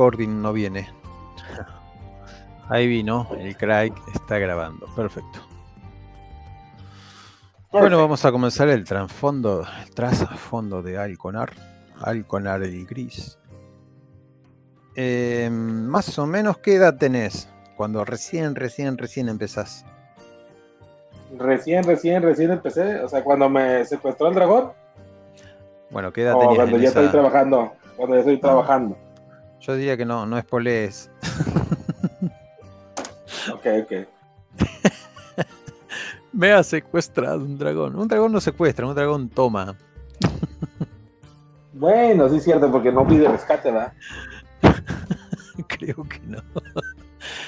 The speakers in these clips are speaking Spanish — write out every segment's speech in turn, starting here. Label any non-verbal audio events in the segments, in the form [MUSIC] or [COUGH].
Corbin no viene. Ahí vino, el Craig está grabando. Perfecto. Bueno, vamos a comenzar el trasfondo, el trasfondo de Alconar. Alconar el gris. Eh, más o menos, ¿qué edad tenés? Cuando recién, recién, recién empezás. Recién, recién, recién empecé. O sea, cuando me secuestró el dragón. Bueno, ¿qué edad O tenías? cuando ya esa- estoy trabajando. Cuando ya estoy Ah. trabajando. Yo diría que no, no es polés. [LAUGHS] Ok, ok. [LAUGHS] Me ha secuestrado un dragón. Un dragón no secuestra, un dragón toma. [LAUGHS] Bueno, sí es cierto, porque no pide rescate, ¿verdad? Creo que no.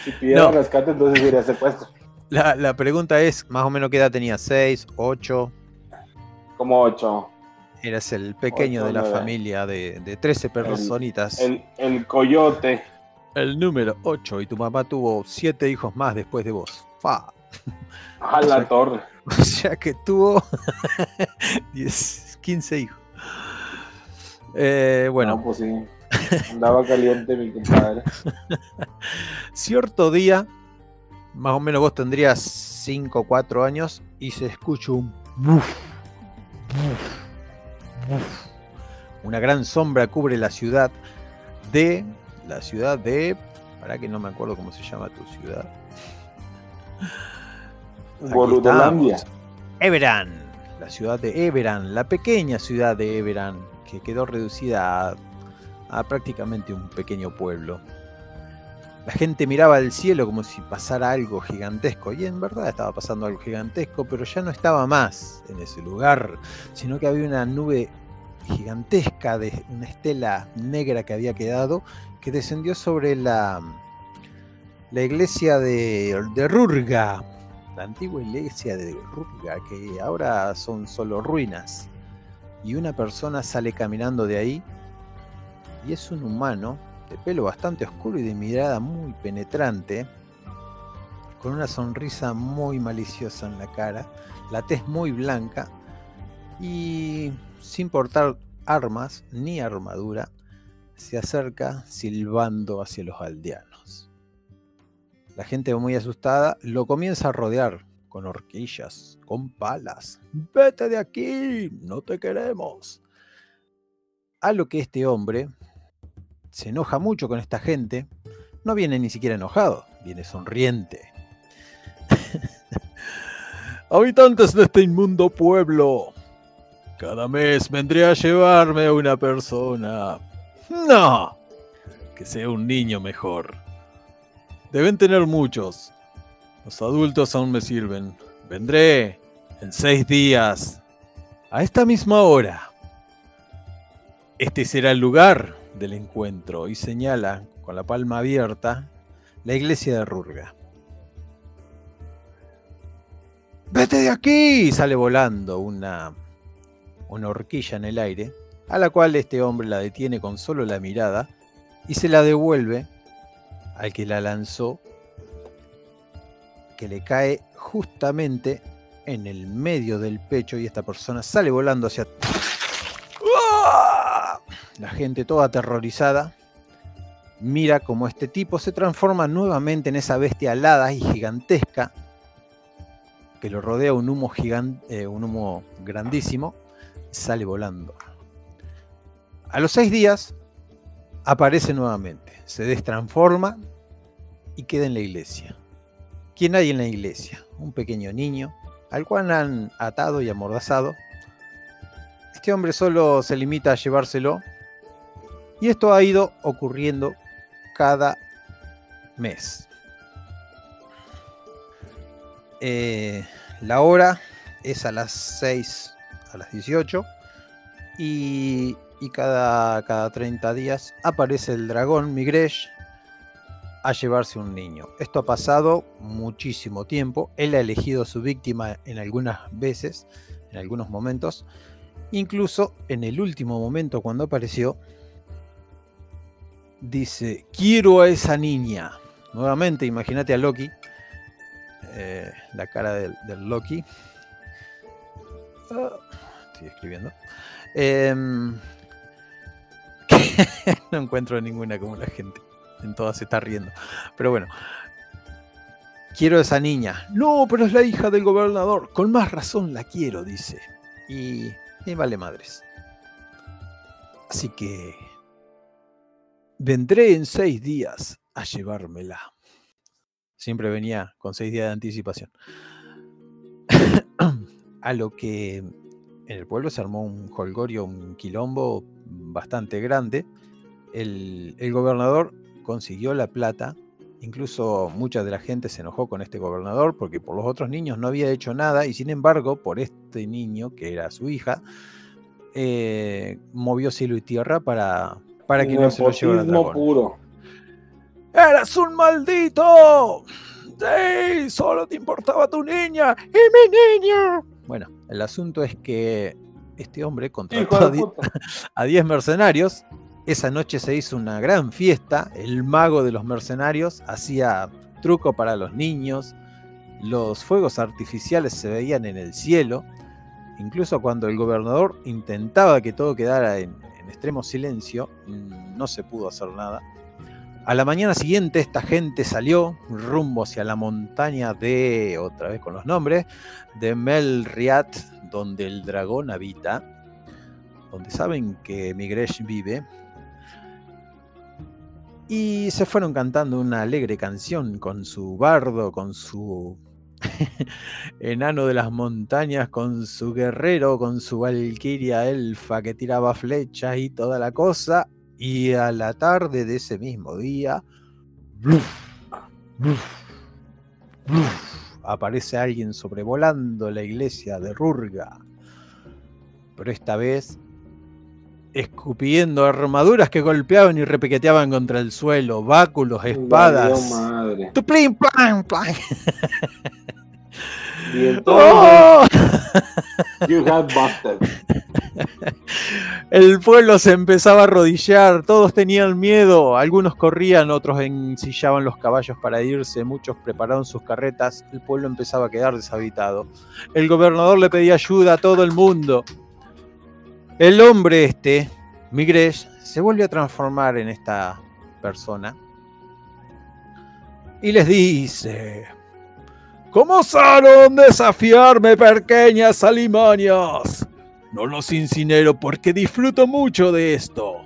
Si pidiera No. rescate, entonces sería secuestro. La, la pregunta es, más o menos, ¿qué edad tenía? ¿6, 8? Como ocho. Eras el pequeño Ocho, de la nueve. familia de, de 13 personitas. El, El, el coyote. número 8. Y tu mamá tuvo 7 hijos más después de vos. Fa. A [LAUGHS] O sea, la torre. [LAUGHS] O sea que tuvo [LAUGHS] 10, 15 hijos. Eh, bueno, No, pues sí. Andaba caliente mi compadre. cierto día, más o menos vos tendrías 5 o 4 años y se escucha un buf, buf, buf. Una gran sombra cubre la ciudad de. La ciudad de. Para que no me acuerdo cómo se llama tu ciudad. Boludolandia. Everan, la ciudad de Everan, la pequeña ciudad de Everan, que quedó reducida a, a prácticamente un pequeño pueblo. La gente miraba al cielo como si pasara algo gigantesco, y en verdad estaba pasando algo gigantesco, pero ya no estaba más en ese lugar, sino que había una nube gigantesca de una estela negra que había quedado, que descendió sobre la, la iglesia de, de Rurga, la antigua iglesia de Rurga, que ahora son solo ruinas. Y una persona sale caminando de ahí y es un humano de pelo bastante oscuro y de mirada muy penetrante, con una sonrisa muy maliciosa en la cara, la tez muy blanca y sin portar armas ni armadura, se acerca silbando hacia los aldeanos. La gente muy asustada lo comienza a rodear con horquillas, con palas. Vete de aquí, no te queremos. A lo que este hombre se enoja mucho con esta gente. No viene ni siquiera enojado, viene sonriente. [LAUGHS] Habitantes de este inmundo pueblo, cada mes vendré a llevarme a una persona. No, que sea un niño mejor. Deben tener muchos. Los adultos aún me sirven. Vendré en seis días, a esta misma hora. Este será el lugar del encuentro y señala con la palma abierta la iglesia de Rurga. ¡Vete de aquí! Sale volando una, una horquilla en el aire, a la cual este hombre la detiene con solo la mirada y se la devuelve al que la lanzó, que le cae justamente en el medio del pecho y esta persona sale volando hacia... La gente toda aterrorizada mira como este tipo se transforma nuevamente en esa bestia alada y gigantesca que lo rodea un humo gigante, un humo grandísimo, sale volando. A los seis días aparece nuevamente, se destransforma y queda en la iglesia. ¿Quién hay en la iglesia? Un pequeño niño, al cual han atado y amordazado. Este hombre solo se limita a llevárselo. Y esto ha ido ocurriendo cada mes. Eh, la hora es a las 6, a las 18. Y, y cada, cada 30 días aparece el dragón Migresh a llevarse un niño. Esto ha pasado muchísimo tiempo. Él ha elegido su víctima en algunas veces, en algunos momentos. Incluso en el último momento cuando apareció, dice, quiero a esa niña. Nuevamente, imagínate a Loki, eh, la cara del, del Loki. Estoy escribiendo. Em, [LAUGHS] no encuentro ninguna como la gente. En todas se está riendo. Pero bueno. Quiero a esa niña. No, pero es la hija del gobernador. Con más razón la quiero, dice. Y me vale madres. Así que vendré en seis días a llevármela. Siempre venía con seis días de anticipación. A lo que en el pueblo se armó un holgorio, un quilombo bastante grande. El, el gobernador consiguió la plata. Incluso mucha de la gente se enojó con este gobernador porque por los otros niños no había hecho nada y sin embargo por este niño, que era su hija, eh, movió cielo y tierra para, para que no se lo llevara el dragón. puro. ¡Eres un maldito! ¡Sí! Solo te importaba tu niña y mi niña. Bueno, el asunto es que este hombre contrató a 10 [LAUGHS] mercenarios. Esa noche se hizo una gran fiesta. El mago de los mercenarios hacía truco para los niños. Los fuegos artificiales se veían en el cielo. Incluso cuando el gobernador intentaba que todo quedara en, en extremo silencio, mm, no se pudo hacer nada. A la mañana siguiente esta gente salió rumbo hacia la montaña de, otra vez con los nombres, de Melriat, donde el dragón habita, donde saben que Migresh vive. Y se fueron cantando una alegre canción con su bardo, con su [LAUGHS] enano de las montañas, con su guerrero, con su valquiria elfa que tiraba flechas y toda la cosa. Y a la tarde de ese mismo día, ¡bluf! ¡bluf! ¡bluf! aparece alguien sobrevolando la iglesia de Rurga. Pero esta vez escupiendo armaduras que golpeaban y repiqueteaban contra el suelo, báculos, espadas. madre. ¡Tuplín, plan, plan! Y entonces, [LAUGHS] ¡Oh! you got busted. [LAUGHS] El pueblo se empezaba a arrodillar, todos tenían miedo, algunos corrían, otros ensillaban los caballos para irse, muchos prepararon sus carretas, el pueblo empezaba a quedar deshabitado. El gobernador le pedía ayuda a todo el mundo. El hombre este, Migresh, se vuelve a transformar en esta persona y les dice, ¿Cómo osaron desafiarme, pequeñas alimañas? No los incinero porque disfruto mucho de esto.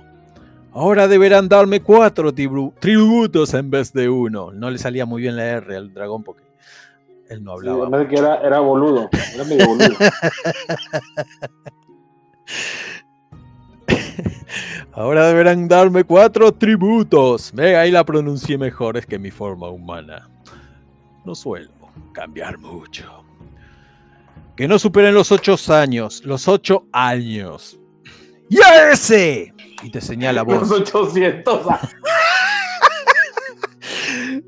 Ahora deberán darme cuatro tribu- tributos en vez de uno. No le salía muy bien la R al dragón porque él no hablaba. que era boludo. Era medio boludo. [LAUGHS] Ahora deberán darme cuatro tributos. Ve, ahí la pronuncié mejor, es que mi forma humana. No suelo cambiar mucho. Que no superen los ocho años. Los ocho años. ¡Y a ese! Y te señala [LAUGHS] Los vos. 800. ah, [LAUGHS]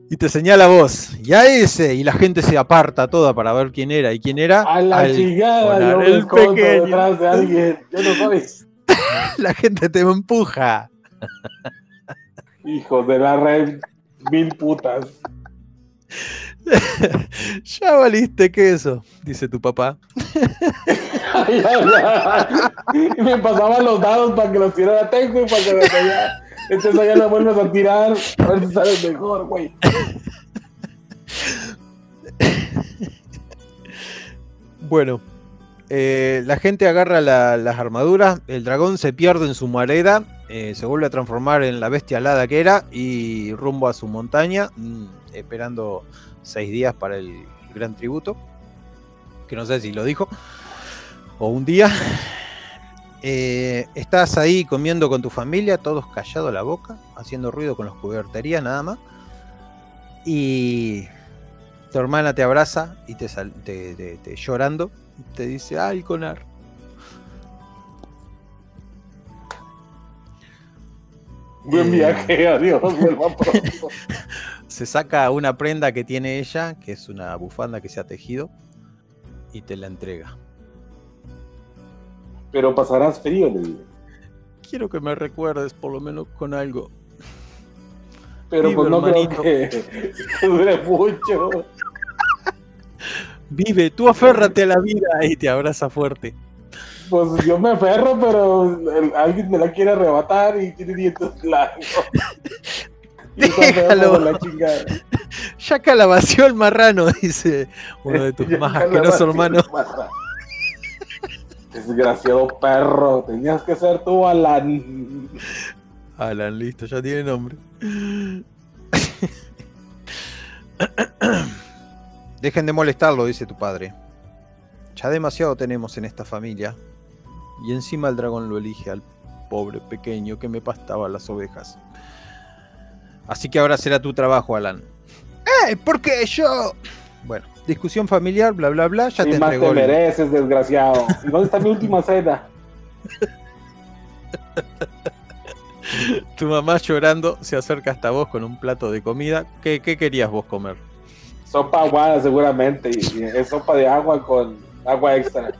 Y te señala vos. Y a ese. Y la gente se aparta toda para ver quién era. ¿Y quién era? A la Al- chingada, el pequeño. detrás de alguien. Yo no sabes. [LAUGHS] La gente te empuja. Hijo de la red, mil putas. [LAUGHS] ya valiste queso, dice tu papá. Ay, ay, ay. Y me pasaban los dados para que los tirara tengo y para que los allá. Entonces allá los vuelves a tirar. A ver si sales mejor, güey. Bueno, eh, la gente agarra la- las armaduras, el dragón se pierde en su mareda, eh, se vuelve a transformar en la bestia alada que era y rumbo a su montaña, mm, esperando seis días para el gran tributo, que no sé si lo dijo, o un día. Eh, estás ahí comiendo con tu familia, todos callados la boca, haciendo ruido con las cuberterías nada más. Y tu hermana te abraza y te, sal- te- te- te- llorando te dice, ay, Conar. Buen Eh. viaje, [LAUGHS] adiós, vuelva pronto. [LAUGHS] Se saca una prenda que tiene ella, que es una bufanda que se ha tejido, y te la entrega. Pero pasarás frío, le digo. Quiero que me recuerdes por lo menos con algo. Pero Vive, pues no hermanito. creo que, [LAUGHS] dure mucho. Vive, tú aférrate a la vida y te abraza fuerte. Pues yo me aferro, pero alguien me la quiere arrebatar y tiene dientes largos. [LAUGHS] Déjalo. la chingada. [LAUGHS] Ya calabació el marrano, dice uno de tus [LAUGHS] más asquerosos hermanos. Desgraciado perro, tenías que ser tú, Alan. Alan, listo, ya tiene nombre. [COUGHS] Dejen de molestarlo, dice tu padre. Ya demasiado tenemos en esta familia. Y encima el dragón lo elige al pobre pequeño que me pastaba las ovejas. Así que ahora será tu trabajo, Alan. ¡Eh! Porque yo. Bueno, discusión familiar, bla bla bla, ya y te más entregó. te el- mereces, desgraciado. [LAUGHS] ¿Y dónde está mi última cena? Tu mamá llorando se acerca hasta vos con un plato de comida. ¿Qué, qué querías vos comer? Sopa aguada, seguramente. Y, y es sopa de agua con agua extra.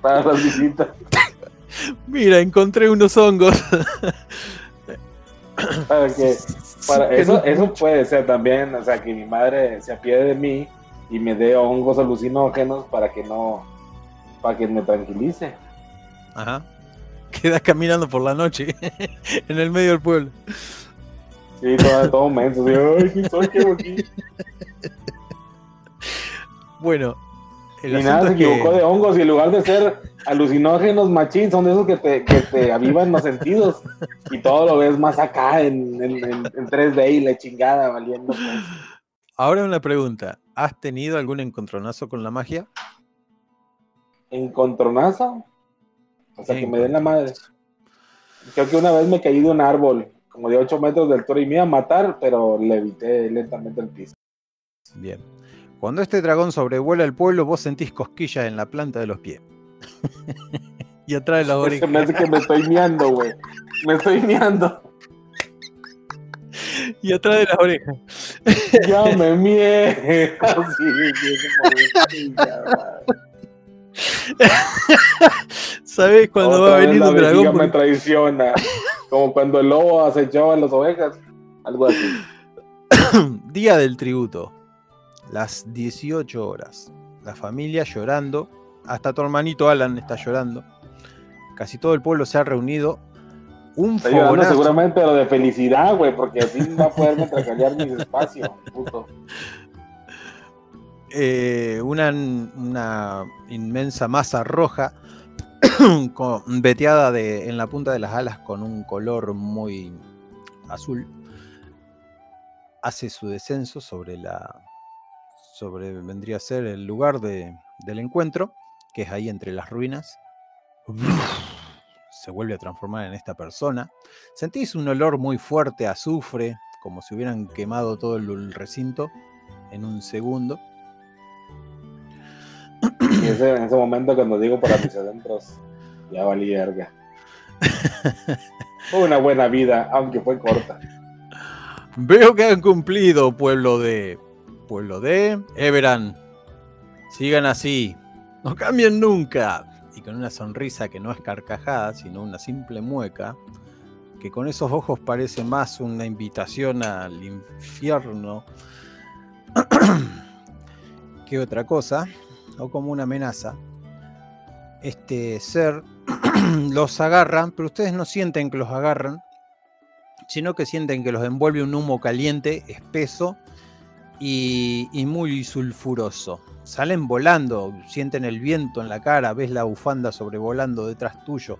Para las visitas. [LAUGHS] Mira, encontré unos hongos. Para que, para, Que eso, eso puede ser también. O sea, que mi madre se apiade de mí y me dé hongos alucinógenos para que no. Para que me tranquilice. Ajá. [LAUGHS] Quedas caminando por la noche [LAUGHS] en el medio del pueblo. Sí, todo, todo menso. así, Ay, ¿quién soy? [LAUGHS] Bueno, el Y nada, se que- equivocó de hongos y en lugar de ser alucinógenos machín, son de esos que te, que te [LAUGHS] avivan los sentidos y todo lo ves más acá en, en, en- en 3D y la chingada valiendo. pues. Ahora una pregunta. ¿Has tenido algún encontronazo con la magia? Encontronazo. O sea, que me den la madre. Creo que una vez me caí de un árbol, como de 8 metros de altura, y me iba a matar, pero le evité lentamente el piso. Bien. Cuando este dragón sobrevuela el pueblo, vos sentís cosquillas en la planta de los pies. [LAUGHS] y atrás de la Se oreja. me hace que me estoy miando, güey. Me estoy miando. Y atrás de las orejas. Ya me chingada. [LAUGHS] ¿Sabés cuando Otra va a venir un dragón? me traiciona. Como cuando el lobo acechaba a las ovejas. Algo así. [COUGHS] Día del tributo. Las 18 horas. La familia llorando. Hasta tu hermanito Alan está llorando. Casi todo el pueblo se ha reunido. Un llorando fogonazo. seguramente lo de felicidad, güey, porque así va a poder metracalear mi espacio. Puto. [LAUGHS] eh, una, una inmensa masa roja [COUGHS] con- veteada de- en la punta de las alas con un color muy azul hace su descenso sobre la sobre vendría a ser el lugar de- del encuentro que es ahí entre las ruinas se vuelve a transformar en esta persona sentís un olor muy fuerte a azufre como si hubieran quemado todo el- recinto en un segundo Y ese, en ese momento cuando digo para mis adentros, ya valí verga. Fue una buena vida, aunque fue corta. Veo que han cumplido, pueblo de. Pueblo de. Everan. Sigan así. No cambien nunca. Y con una sonrisa que no es carcajada, sino una simple mueca, que con esos ojos parece más una invitación al infierno [CLEARS THROAT] que otra cosa, o como una amenaza. Este ser [CLEARS THROAT] los agarran, pero ustedes no sienten que los agarran, sino que sienten que los envuelve un humo caliente, espeso y, muy sulfuroso. Salen volando, sienten el viento en la cara, ves la bufanda sobrevolando detrás tuyo.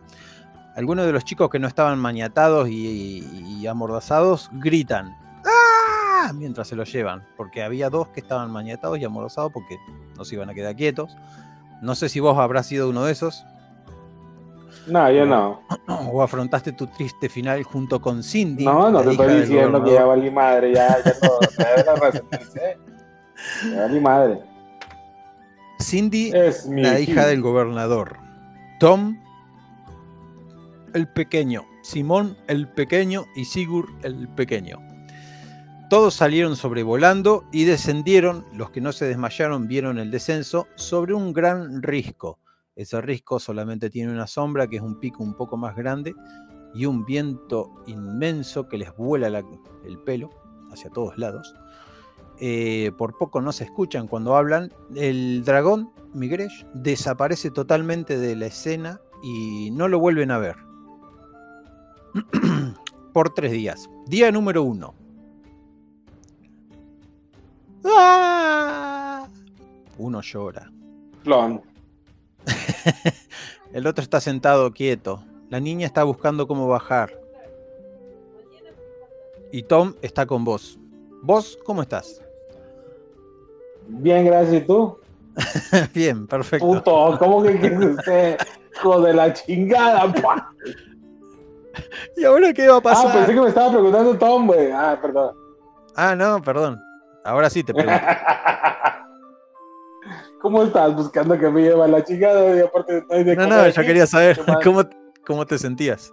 Algunos de los chicos que no estaban maniatados y, y amordazados gritan ¡Ah! mientras se los llevan, porque había dos que estaban maniatados y amordazados porque no se iban a quedar quietos. No sé si vos habrás sido uno de esos No, yo no. [CLEARS THROAT] o afrontaste tu triste final junto con Cindy. No, no te estoy diciendo que ya valí madre, ya, ya no, [LAUGHS] la racionalicé. Ya valí madre. Cindy, Es mi la hija hija del gobernador. Tom, el pequeño. Simón, el pequeño. Y Sigurd, el pequeño. Todos salieron sobrevolando y descendieron. Los que no se desmayaron vieron el descenso sobre un gran risco. Ese risco solamente tiene una sombra, que es un pico un poco más grande, y un viento inmenso que les vuela la- el pelo hacia todos lados. Eh, por poco no se escuchan cuando hablan. El dragón, Migresh, desaparece totalmente de la escena y no lo vuelven a ver. [CLEARS THROAT] Por tres días. Día número uno. ¡Ah! Uno llora. [LAUGHS] El otro está sentado quieto. La niña está buscando cómo bajar. Y Tom está con vos. ¿Vos cómo estás? Bien, gracias. ¿Y tú? [LAUGHS] Bien, perfecto. Puto, ¿cómo que quieres usted? Hijo de la chingada, pa. [LAUGHS] ¿Y ahora qué va a Ah, pasar? pensé que me estaba preguntando Tom, güey. Ah, perdón. Ah, no, perdón. Ahora sí te pregunto. ¿Cómo estás buscando que me lleva la chingada? Y aparte de No, no, yo quería saber [LAUGHS] cómo, cómo te sentías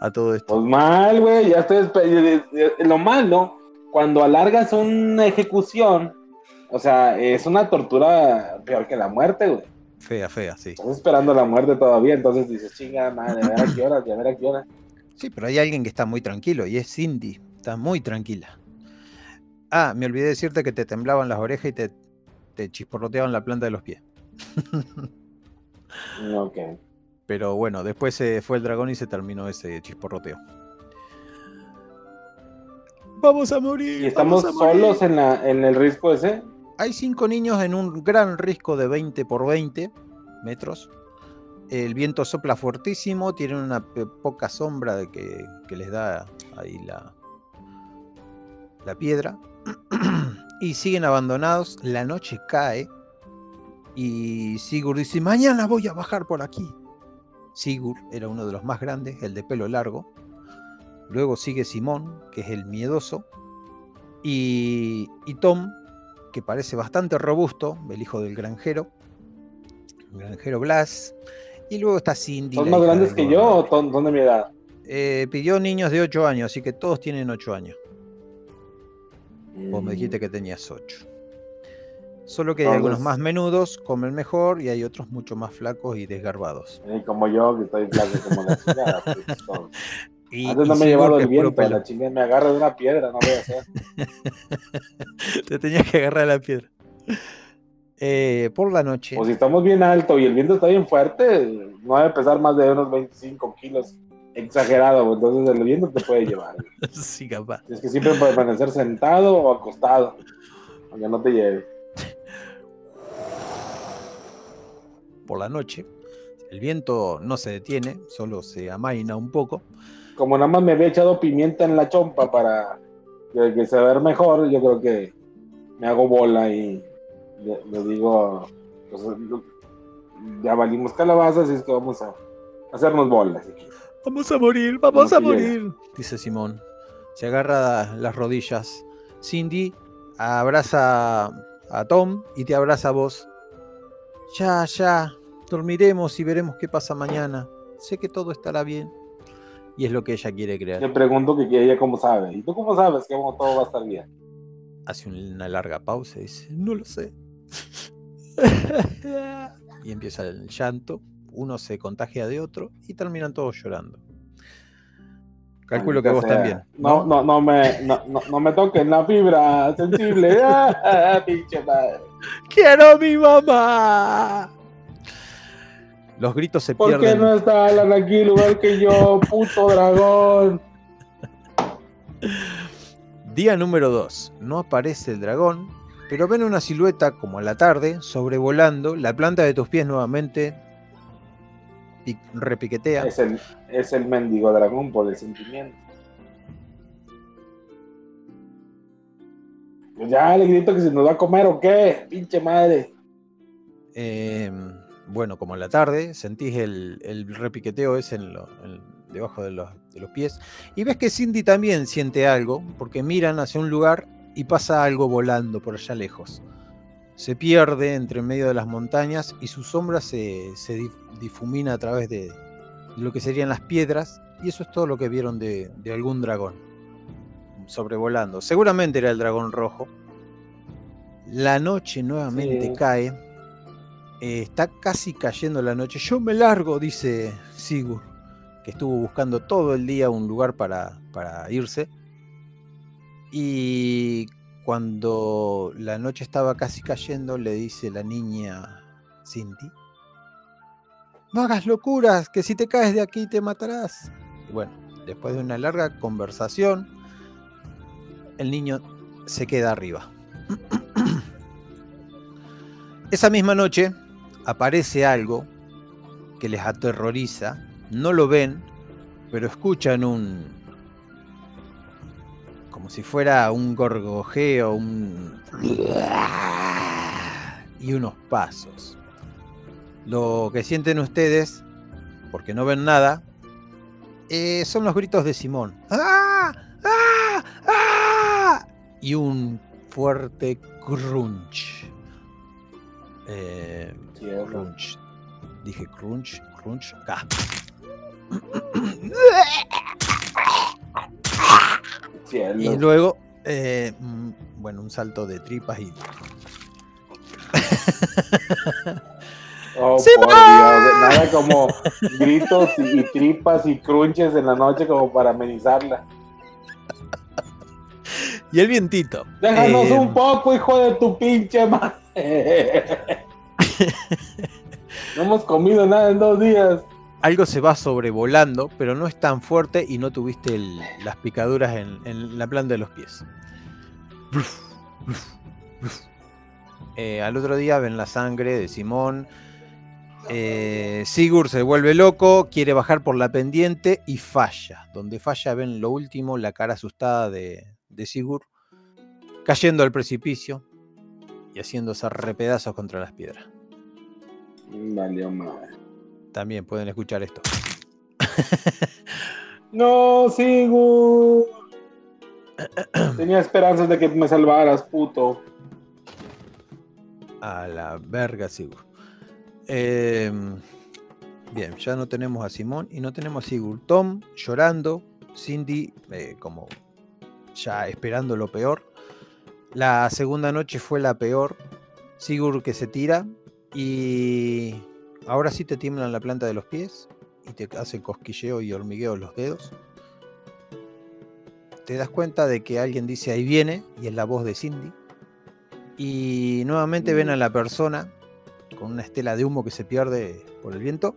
a todo esto. Pues mal, güey. Ya estoy. espe- eh, eh, Lo malo, cuando alargas una ejecución, o sea, es una tortura peor que la muerte, güey. Fea, fea, sí. Estás esperando la muerte todavía, entonces dices, chinga, madre, a ver a qué hora, a ver a qué hora. Sí, pero hay alguien que está muy tranquilo y es Cindy. Está muy tranquila. Ah, me olvidé decirte que te temblaban las orejas y te, te chisporroteaban la planta de los pies. [LAUGHS] Ok. Pero bueno, después se fue el dragón y se terminó ese chisporroteo. Vamos a morir. ¿Y estamos vamos a morir. solos en, la, en el risco ese? Hay cinco niños en un gran risco de 20 por 20 metros. El viento sopla fuertísimo, tienen una poca sombra de que, que les da ahí la, la piedra. [CLEARS THROAT] y siguen abandonados. La noche cae. Y Sigurd dice, mañana voy a bajar por aquí. Sigurd era uno de los más grandes, el de pelo largo. Luego sigue Simón, que es el miedoso. Y, y Tom, que parece bastante robusto, el hijo del granjero, el granjero Blas, y luego está Cindy. ¿Son más grandes que yo o son de mi edad? Eh, pidió niños de 8 años, así que todos tienen 8 años. Vos me dijiste que tenías 8. Solo que hay algunos más menudos, comen mejor, y hay otros mucho más flacos y desgarbados. Como yo, que estoy flaco como la [LAUGHS] chingada. pues. Y, Antes y no me he Sigurd, llevado que el viento, pelo. la chingada me agarra de una piedra, no voy a hacer. [LAUGHS] Te tenías que agarrar la piedra. Eh, por la noche. Pues si estamos bien alto y el viento está bien fuerte, no debe pesar más de unos 25 kilos. Exagerado, entonces el viento te puede llevar. [LAUGHS] sí, capaz. Es que siempre permanecer sentado o acostado, aunque no te lleve. Por la noche. El viento no se detiene, solo se amaina un poco. Como nada más me había echado pimienta en la chompa para que, que se vea mejor, yo creo que me hago bola y le, le digo, pues, ya valimos calabazas y es que vamos a hacernos bolas. aquí. Vamos a morir, vamos a llega. morir, dice Simón. Se agarra las rodillas. Cindy abraza a Tom y te abraza a vos. Ya, ya, dormiremos y veremos qué pasa mañana. Sé que todo estará bien. Y es lo que ella quiere Le creer. pregunto que, ella cómo sabe. ¿Y tú cómo sabes que todo va a estar bien? Hace una larga pausa y dice, no lo sé. [LAUGHS] y empieza el llanto. Uno se contagia de otro y terminan todos llorando. Calculo que vos también. No, no, no me, no, no, me toquen la fibra sensible. [LAUGHS] Ah, pinche madre. ¡Quiero a mi mamá! Los gritos se ¿Por qué pierden. no está Alan aquí igual que yo, puto dragón? Día número 2. No aparece el dragón, pero ven una silueta como a la tarde, sobrevolando. La planta de tus pies nuevamente repiquetea. Es el, es el mendigo dragón por el sentimiento. Pues ya le grito que se nos va a comer o qué, pinche madre. Eh, bueno, como a la tarde, sentís el, el repiqueteo ese en lo- en- debajo de los, de los pies. Y ves que Cindy también siente algo, porque miran hacia un lugar y pasa algo volando por allá lejos. Se pierde entre medio de las montañas y su sombra se, se dif- difumina a través de lo que serían las piedras. Y eso es todo lo que vieron de, de algún dragón sobrevolando. Seguramente era el dragón rojo. La noche nuevamente Sí. cae. Eh, está casi cayendo la noche. Yo me largo, dice Sigurd, que estuvo buscando todo el día un lugar para, para irse. Y cuando la noche estaba casi cayendo, le dice la niña Cindy, no hagas locuras, que si te caes de aquí te matarás. Bueno, después de una larga conversación, el niño se queda arriba. [CLEARS THROAT] Esa misma noche aparece algo que les aterroriza, no lo ven, pero escuchan un... como si fuera un gorgojeo, un... y unos pasos. Lo que sienten ustedes, porque no ven nada, eh, son los gritos de Simón. ¡Ah! ¡Ah! ¡Ah! Y un fuerte crunch. Eh, crunch. Dije crunch, crunch, acá. [CLEARS THROAT] [LAUGHS] Y luego, eh, mm, bueno, un salto de tripas y. Oh, por Dios, nada como gritos y, tripas y crunches en la noche como para amenizarla. Y el vientito. Déjanos un eh, poco, hijo de tu pinche madre. [LAUGHS] no hemos comido nada en dos días. Algo se va sobrevolando, pero no es tan fuerte y no tuviste las picaduras en, la planta de los pies. Eh, al otro día ven la sangre de Simón eh, Sigurd se vuelve loco, quiere bajar por la pendiente y falla. Donde falla ven lo último, la cara asustada de, Sigurd, cayendo al precipicio y haciéndose repedazos contra las piedras. Vale, También pueden escuchar esto. [LAUGHS] no, Sigurd. [CLEARS THROAT] Tenía esperanzas de que me salvaras, puto. A la verga, Sigurd. Em, bien, ya no tenemos a Simón y no tenemos a Sigurd. Tom llorando, Cindy eh, como ya esperando lo peor. La segunda noche fue la peor. Sigurd que se tira y ahora sí te tiemblan la planta de los pies y te hace cosquilleo y hormigueo los dedos. Te das cuenta de que alguien dice ahí viene y es la voz de Cindy. Y nuevamente ven a la persona con una estela de humo que se pierde por el viento.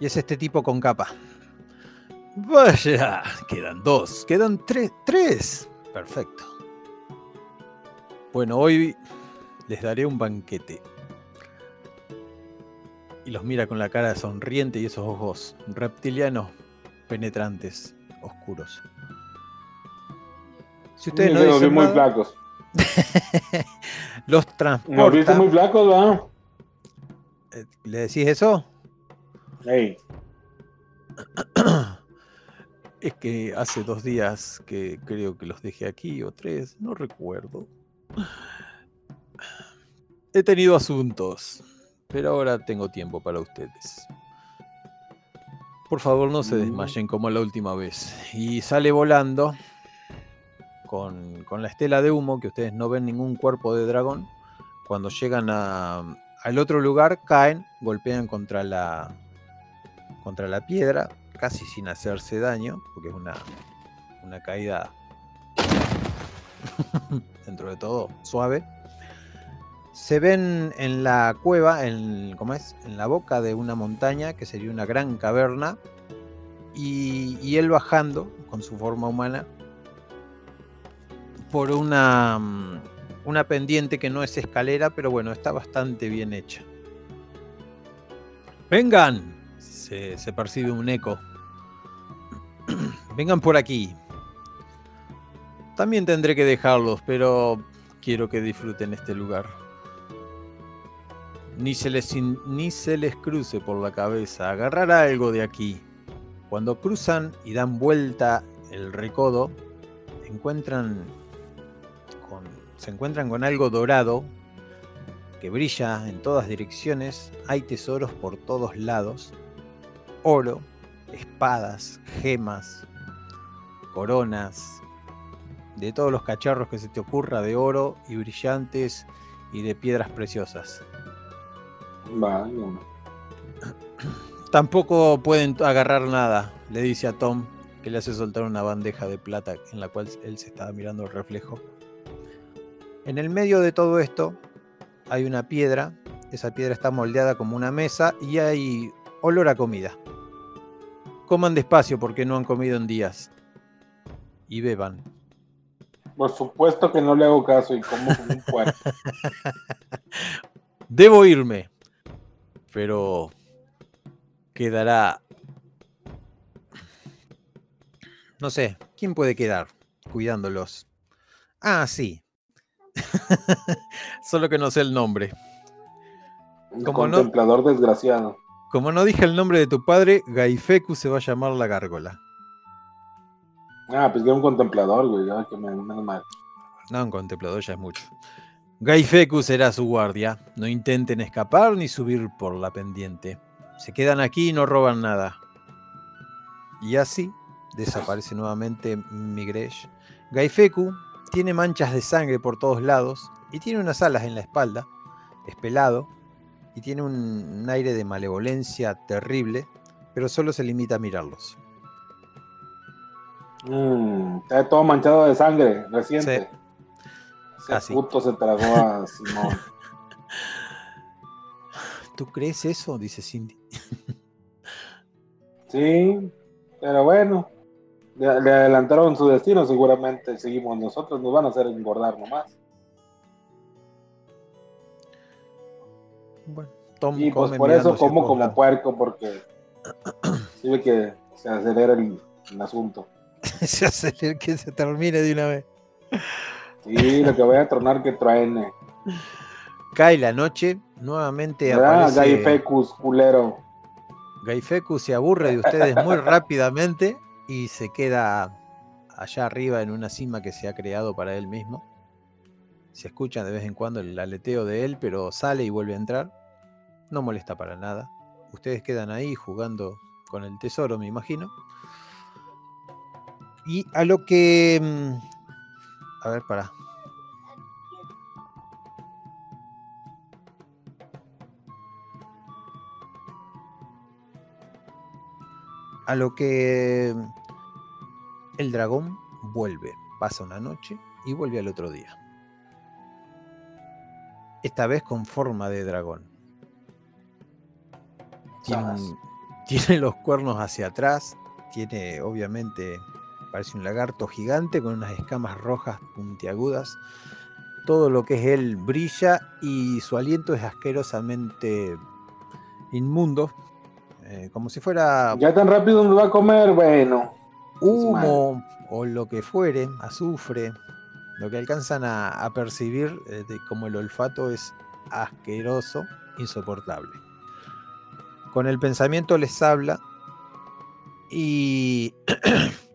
Y es este tipo con capa. Vaya, quedan dos, quedan tres, tres. Perfecto. Bueno, hoy les daré un banquete. Y los mira con la cara sonriente y esos ojos reptilianos penetrantes, oscuros. Si ustedes no dicen muy flacos. los transporta. muy flacos, ¿verdad? Eh, ¿Le decís eso? [CLEARS THROAT] Es que hace dos días que creo que los dejé aquí o tres, no recuerdo. He tenido asuntos, pero ahora tengo tiempo para ustedes. Por favor, no se mm. desmayen como la última vez. Y sale volando con, la estela de humo, que ustedes no ven ningún cuerpo de dragón, cuando llegan al otro lugar, caen, golpean contra la, contra la piedra, casi sin hacerse daño, porque es una, una caída [LAUGHS] dentro de todo suave. Se ven en la cueva, en, ¿cómo es? en la boca de una montaña, que sería una gran caverna, y, y él bajando con su forma humana por una, mm, una pendiente que no es escalera, pero bueno, está bastante bien hecha. ¡Vengan! Se, percibe un eco. [CLEARS THROAT] Vengan por aquí. También tendré que dejarlos, pero quiero que disfruten este lugar. Ni se, les ni se les cruce por la cabeza agarrar algo de aquí. Cuando cruzan y dan vuelta el recodo, se encuentran con algo dorado que brilla en todas direcciones, hay tesoros por todos lados, oro, espadas, gemas, coronas, de todos los cacharros que se te ocurra de oro y brillantes y de piedras preciosas. Tampoco pueden agarrar nada, le dice a Tom, que le hace soltar una bandeja de plata en la cual él se estaba mirando el reflejo. En el medio de todo esto hay una piedra Esa piedra está moldeada como una mesa y hay olor a comida. Coman despacio porque no han comido en días. Y beban. Por supuesto que no le hago caso y como como un puerco. [LAUGHS] Debo irme. Pero quedará... No sé, ¿quién puede quedar cuidándolos? Ah, sí. [LAUGHS] Solo que no sé el nombre. Como no- contemplador desgraciado. Como no dije el nombre de tu padre, Gaifeku se va a llamar la gárgola. Ah, pues que un contemplador, güey. Que me mal. No, un contemplador ya es mucho. Gaifeku será su guardia. No intenten escapar ni subir por la pendiente. Se quedan aquí y no roban nada. Y así desaparece nuevamente Migresh. Gaifeku tiene manchas de sangre por todos lados y tiene unas alas en la espalda. Es pelado y tiene un, un aire de malevolencia terrible, pero solo se limita a mirarlos. Mm, está todo manchado de sangre, reciente. Ah, sí. puto se tragó a [LAUGHS] Simón. ¿Tú crees eso? Dice Cindy. [LAUGHS] Sí, pero bueno. Le, le adelantaron su destino, seguramente seguimos nosotros, nos van a hacer engordar nomás. Bueno, Tom Y pues por eso como como puerco, porque [CLEARS THROAT] sirve que se acelera el, el asunto. [LAUGHS] se acelera que se termine de una vez. Sí, lo que voy a tronar que truene. [LAUGHS] Cae la noche, nuevamente ¿Verdad? aparece Gaifecus, culero. Gaifeku se aburre de ustedes muy [LAUGHS] rápidamente y se queda allá arriba en una cima que se ha creado para él mismo. Se escucha de vez en cuando el aleteo de él, pero sale y vuelve a entrar. No molesta para nada. Ustedes quedan ahí jugando con el tesoro, me imagino. Y a lo que... A ver, para. A lo que el dragón vuelve, pasa una noche y vuelve al otro día. Esta vez con forma de dragón. Tiene, tiene los cuernos hacia atrás, tiene obviamente, parece un lagarto gigante con unas escamas rojas puntiagudas. Todo lo que es él brilla y su aliento es asquerosamente inmundo, eh, como si fuera Ya tan rápido nos va a comer, bueno. humo o lo que fuere, azufre, lo que alcanzan a, a percibir eh, de- como el olfato es asqueroso, insoportable. Con el pensamiento les habla y [CLEARS THROAT]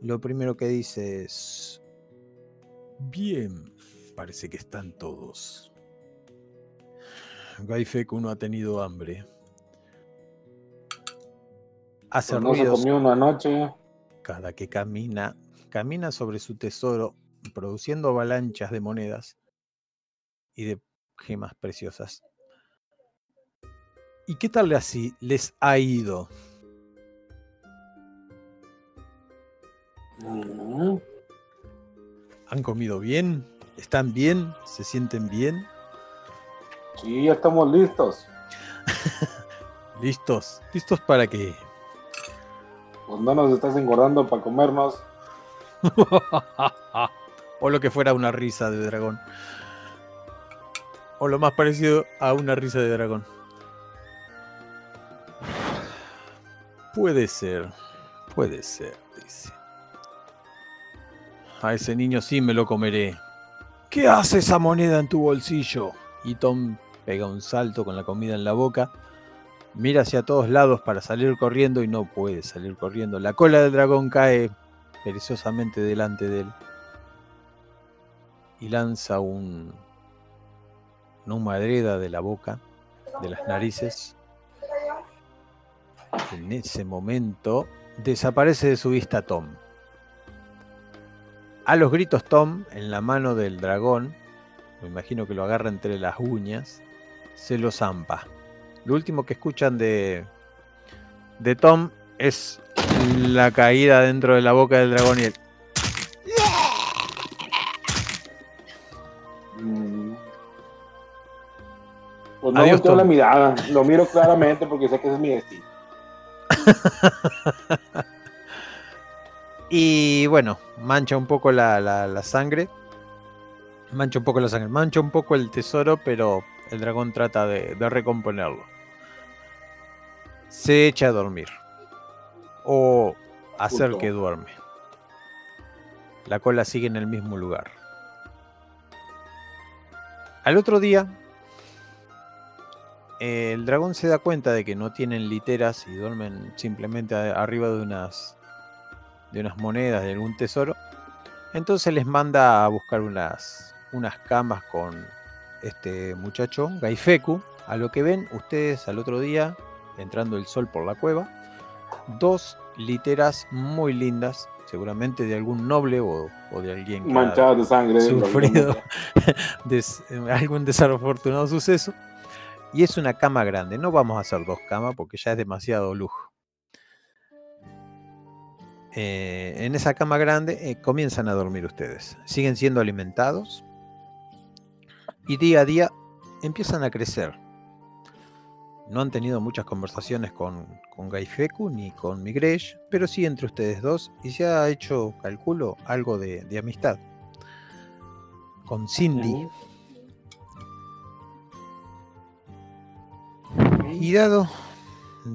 lo primero que dice es, bien, parece que están todos. Gaifeku no ha tenido hambre. Hace Pues no se comió una noche. cada que camina, camina sobre su tesoro, produciendo avalanchas de monedas y de gemas preciosas. ¿Y qué tal así les ha ido? ¿Han comido bien? ¿Están bien? ¿Se sienten bien? Sí, ya estamos listos. [LAUGHS] ¿Listos? ¿Listos para qué? Pues no nos estás engordando para comernos. [LAUGHS] o lo que fuera una risa de dragón. O lo más parecido a una risa de dragón. Puede ser, puede ser, dice. A ese niño sí me lo comeré. ¿Qué hace esa moneda en tu bolsillo? Y Tom pega un salto con la comida en la boca. Mira hacia todos lados para salir corriendo y no puede salir corriendo. La cola del dragón cae perezosamente delante de él y lanza un, una humadreda de la boca, de las narices. En ese momento desaparece de su vista Tom. A los gritos Tom, en la mano del dragón, me imagino que lo agarra entre las uñas, se lo zampa. Lo último que escuchan de, de Tom es la caída dentro de la boca del dragón y el... Mm, Pues no Adiós, la mirada, lo miro claramente porque sé que ese es mi destino. [LAUGHS] Y bueno, mancha un poco la, la- la sangre. Mancha un poco la sangre. Mancha un poco el tesoro, pero el dragón trata de, de recomponerlo. Se echa a dormir. O hacer que duerme. La cola sigue en el mismo lugar. Al otro día, el dragón se da cuenta de que no tienen literas y duermen simplemente arriba de unas de unas monedas, de algún tesoro. Entonces les manda a buscar unas, unas camas con este muchacho, Gaifeku. A lo que ven ustedes al otro día, entrando el sol por la cueva, dos literas muy lindas, seguramente de algún noble o, o de alguien que ha Manchadas de sangre. sufrido lógicamente. [LAUGHS] des- algún desafortunado suceso. Y es una cama grande. No vamos a hacer dos camas porque ya es demasiado lujo. Eh, en esa cama grande eh, comienzan a dormir ustedes. Siguen siendo alimentados. Y día a día empiezan a crecer. No han tenido muchas conversaciones con, con Gaifeku ni con Migresh, pero sí entre ustedes dos. Y se ha hecho, calculo, algo de, de amistad. Con Cindy. Y dado,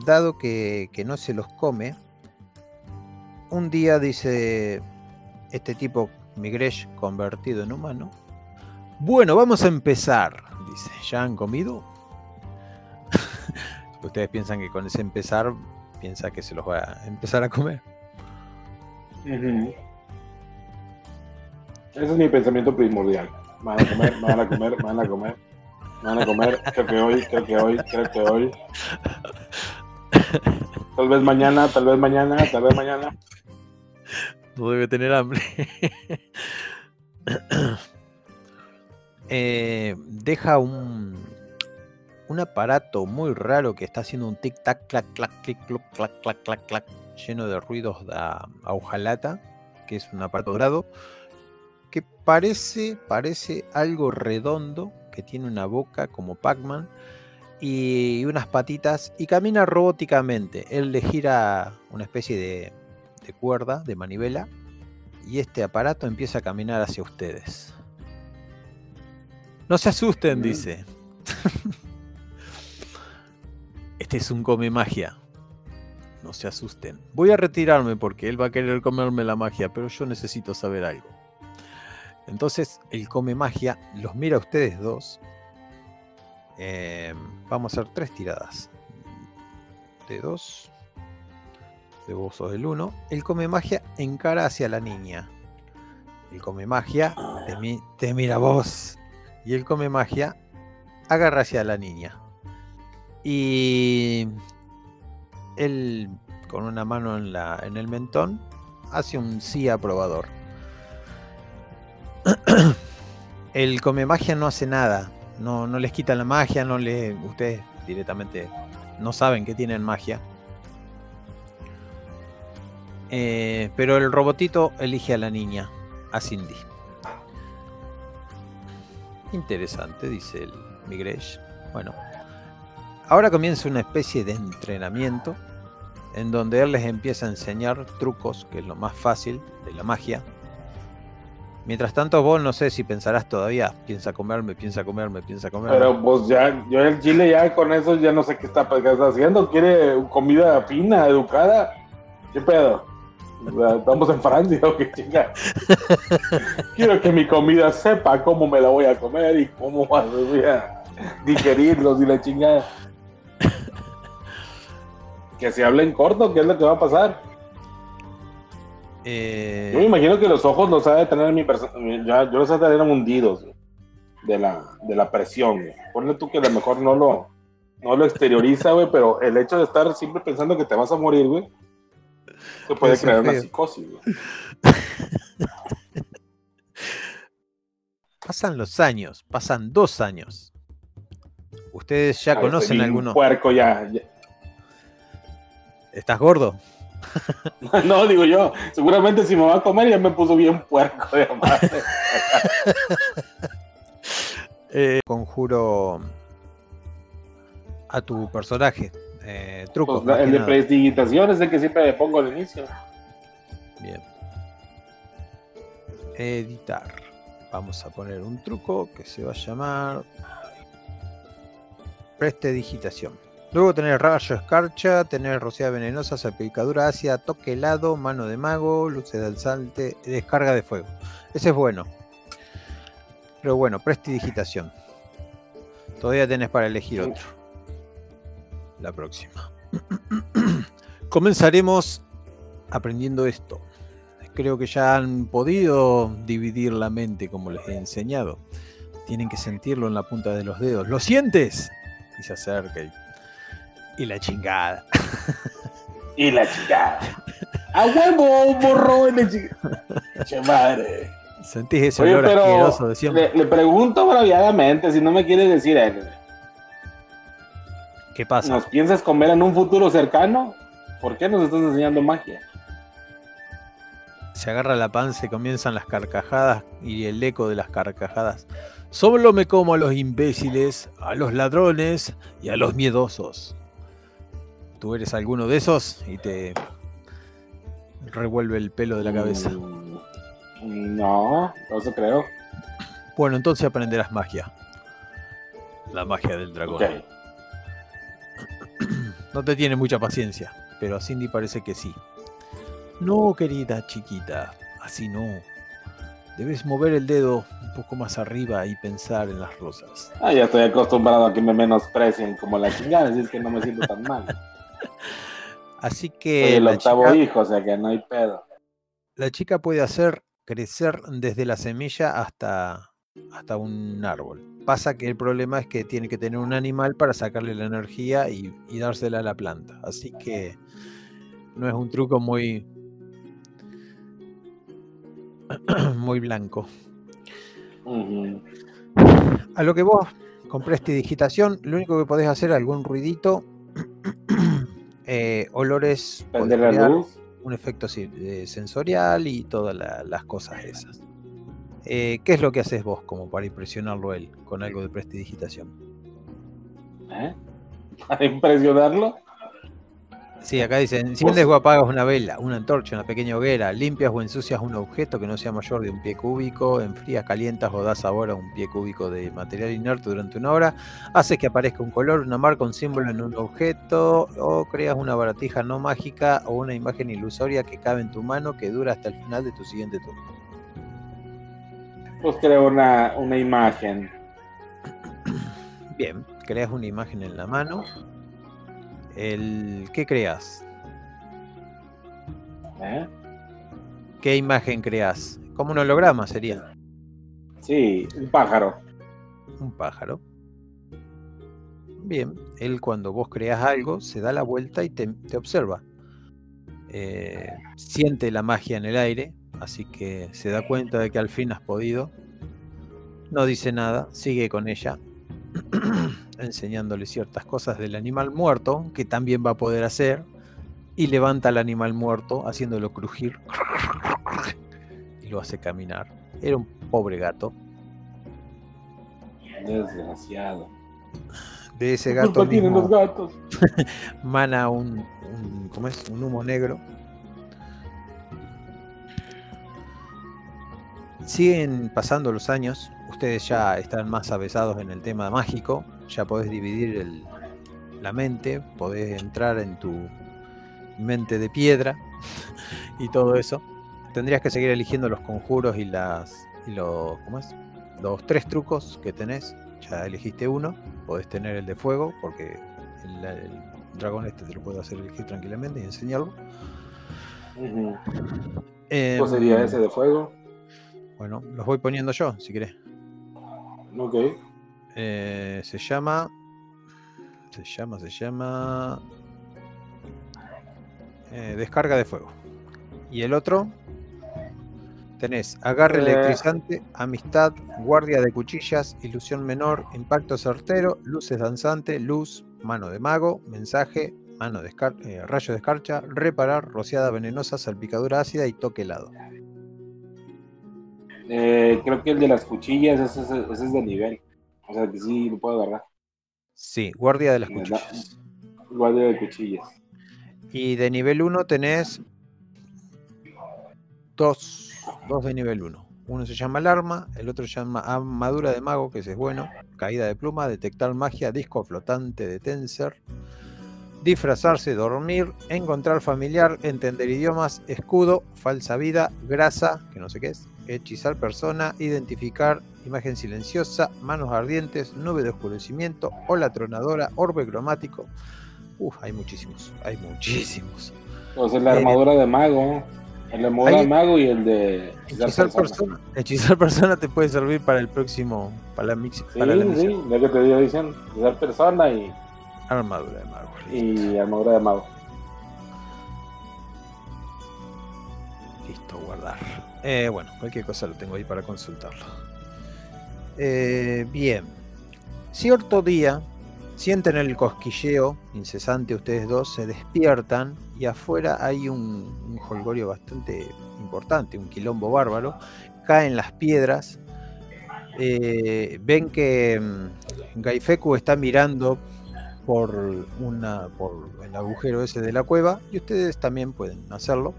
dado que, que no se los come, un día dice este tipo Migresh convertido en humano. Bueno, vamos a empezar. Dice, ¿ya han comido? [LAUGHS] Ustedes piensan que con ese empezar, piensa que se los va a empezar a comer. Ese es mi pensamiento primordial. Van a comer, me van a comer, me van a comer. Me van a comer, creo que hoy, creo que hoy, creo que hoy. Tal vez mañana, tal vez mañana, tal vez mañana. No debe tener hambre. Eh, deja un, aparato muy raro que está haciendo un tic tac clac clac clic cluc, clac clac clac clac lleno de ruidos de a, que es un aparato dorado que parece parece algo redondo que tiene una boca como Pac-Man y unas patitas y camina robóticamente. Él le gira una especie de, de cuerda, de manivela, y este aparato empieza a caminar hacia ustedes. No se asusten, dice. [LAUGHS] este es un come magia. No se asusten. Voy a retirarme porque él va a querer comerme la magia, pero yo necesito saber algo. Entonces, el come magia los mira a ustedes dos. Eh, vamos a hacer tres tiradas. De dos. De vos sos del uno. El come magia encara hacia la niña. El come magia te, mi- te mira vos. Y el come magia agarra hacia la niña. Y él, con una mano en, la, en el mentón, hace un sí aprobador. [CLEARS THROAT] El come magia no hace nada. No, no les quita la magia, no le. Ustedes directamente no saben que tienen magia. Eh, pero el robotito elige a la niña, a Cindy. Interesante, dice el Migresh. Bueno, ahora comienza una especie de entrenamiento en donde él les empieza a enseñar trucos, que es lo más fácil de la magia. Mientras tanto, vos no sé si pensarás todavía, piensa comerme, piensa comerme, piensa comerme. Pero pues ya, yo el chile ya con eso ya no sé qué está haciendo. ¿Quiere comida fina, educada? ¿Qué pedo? ¿Estamos en Francia [LAUGHS] o qué chinga? Quiero que mi comida sepa cómo me la voy a comer y cómo [LAUGHS] voy a digerirlos y la chingada. Que se hable en corto, ¿qué es lo que va a pasar? Eh, Yo me imagino que los ojos los ha de tener mi ya, yo los ha de tener hundidos de la, de la presión. güey. Ponle tú que a lo mejor no lo, no lo exterioriza, güey, pero el hecho de estar siempre pensando que te vas a morir, güey, te puede Eso crear una psicosis, [LAUGHS] pasan los años, pasan dos años. Ustedes ya Ay, conocen estoy bien alguno. puerco ya, ya. ¿Estás gordo? [LAUGHS] No, digo yo, seguramente si me va a comer ya me puso bien puerco de madre. [LAUGHS] Eh, conjuro a tu personaje. Eh. Pues, el de prestigitación es el que siempre le pongo al inicio. Bien. Editar. Vamos a poner un truco que se va a llamar prestidigitación. Luego tener rayo escarcha, tener rociada venenosa, salpicadura ácida, toque helado, mano de mago, luces de alzante, descarga de fuego. Ese es bueno. Pero bueno, prestidigitación. Todavía tenés para elegir otro. La próxima. [CLEARS THROAT] Comenzaremos aprendiendo esto. Creo que ya han podido dividir la mente como les he enseñado. Tienen que sentirlo en la punta de los dedos. ¿Lo sientes? Y se acerca y y la chingada. [LAUGHS] Y la chingada. A huevo, borró en el Che madre. Sentís ese olor asqueroso de siempre. Le, pregunto braviadamente si no me quieres decir él. ¿Qué pasa? ¿Nos piensas comer en un futuro cercano? ¿Por qué nos estás enseñando magia? Se agarra la panza y comienzan las carcajadas y el eco de las carcajadas. Solo me como a los imbéciles, a los ladrones y a los miedosos tú eres alguno de esos y te revuelve el pelo de la cabeza. Mm, no, no eso creo. Bueno, entonces aprenderás magia. La magia del dragón. No te tiene mucha paciencia, pero a Cindy parece que sí. No, querida chiquita, así no. Debes mover el dedo un poco más arriba y pensar en las rosas. Ah, ya estoy acostumbrado a que me menosprecien como la chingada, así es que no me siento tan mal. [LAUGHS] Así que. el octavo hijo, o sea que no hay pedo. La chica puede hacer crecer desde la semilla hasta, hasta un árbol. Pasa que el problema es que tiene que tener un animal para sacarle la energía y, dársela a la planta. Así que no es un truco muy. [CLEARS THROAT] muy blanco. A lo que vos con digitación, lo único que podés hacer es algún ruidito [CLEARS THROAT] eh, olores, un efecto sensorial y todas las cosas esas. Eh, ¿Qué es lo que haces vos como para impresionarlo él con algo de prestidigitación? ¿Eh? ¿Para impresionarlo? Sí, acá dicen, enciendes o apagas una vela, una antorcha, una pequeña hoguera, limpias o ensucias un objeto que no sea mayor de un pie cúbico, enfrías, calientas o das sabor a un pie cúbico de material inerte durante una hora, haces que aparezca un color, una marca, un símbolo en un objeto, o creas una baratija no mágica o una imagen ilusoria que cabe en tu mano que dura hasta el final de tu siguiente turno. Pues creo una, una imagen. Bien, creas una imagen en la mano el, ¿Qué creas? ¿Eh? ¿Qué imagen creas? Como un holograma sería. Sí, un pájaro. Un pájaro. Bien, él cuando vos creas algo se da la vuelta y te, observa. Eh, siente la magia en el aire, así que se da cuenta de que al fin has podido. No dice nada, sigue con ella. [CLEARS THROAT] enseñándole ciertas cosas del animal muerto, que también va a poder hacer, y levanta al animal muerto haciéndolo crujir y lo hace caminar. Era un pobre gato. Desgraciado. De ese gato. tienen los gatos? [LAUGHS] mana un, un, ¿cómo es? un humo negro. Siguen pasando los años, ustedes ya están más avesados en el tema mágico, ya podés dividir la mente, podés entrar en tu mente de piedra [LAUGHS] y todo eso. Tendrías que seguir eligiendo los conjuros y las y los, ¿cómo es? los tres trucos que tenés. Ya elegiste uno, podés tener el de fuego, porque el, dragón este te lo puedo hacer elegir tranquilamente y enseñarlo. ¿Cuál sería em, ese de fuego? Bueno, los voy poniendo yo, si querés. Ok. Eh, se llama. Se llama, se llama. Eh, descarga de fuego. Y el otro. Tenés agarre eh. electrizante, amistad, guardia de cuchillas, ilusión menor, impacto certero, luces danzante, luz, mano de mago, mensaje, mano de rayo de escarcha, reparar, rociada venenosa, salpicadura ácida y toque helado. Creo que el de las cuchillas, ese, ese es de nivel. O sea que sí lo puedo agarrar. Sí, guardia de las cuchillas. Guardia de cuchillas. Y de nivel 1 tenés dos, dos de nivel 1. Uno se llama alarma, el otro se llama armadura de mago, que ese es bueno, caída de pluma, detectar magia, disco flotante de Tenser, disfrazarse, dormir, encontrar familiar, entender idiomas, escudo, falsa vida, grasa, que no sé qué es, hechizar persona, identificar, imagen silenciosa, manos ardientes, nube de oscurecimiento, ola tronadora, orbe cromático. Uf, hay muchísimos, hay muchísimos. Entonces la Eh, armadura de mago. El armadura ahí- de mago y el de. Hechizar persona, hechizar persona te puede servir para el próximo, para la, mix, Sí, para la sí, ya que te digo, dicen. Hechizar persona y, Armadura de mago. y armadura de mago. Listo, guardar. Eh, bueno, cualquier cosa lo tengo ahí para consultarlo. Eh, bien. Cierto día, sienten el cosquilleo incesante ustedes dos, se despiertan y afuera hay un, un bastante importante, un quilombo bárbaro. Caen las piedras. eh, ven que mm, Gaifeku está mirando por, una, por el agujero ese de la cueva y ustedes también pueden hacerlo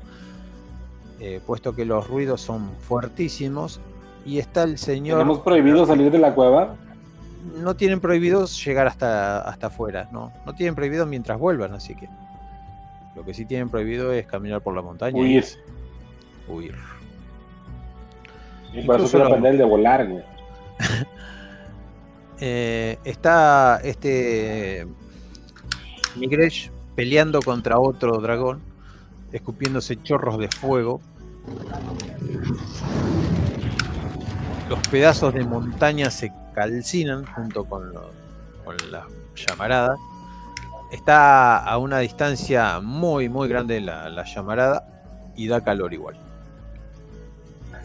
eh, puesto que los ruidos son fuertísimos y está el señor ¿Tenemos prohibido salir de la cueva? no tienen prohibido llegar hasta hasta afuera no no tienen prohibido mientras vuelvan así que lo que sí tienen prohibido es caminar por la montaña Huir. huir Y por eso lo- aprender de volar, güey. [LAUGHS] Eh, está este Migresh peleando contra otro dragón, escupiéndose chorros de fuego. Los pedazos de montaña se calcinan junto con, lo- con las llamaradas. Está a una distancia muy, muy grande la, la llamarada y da calor igual.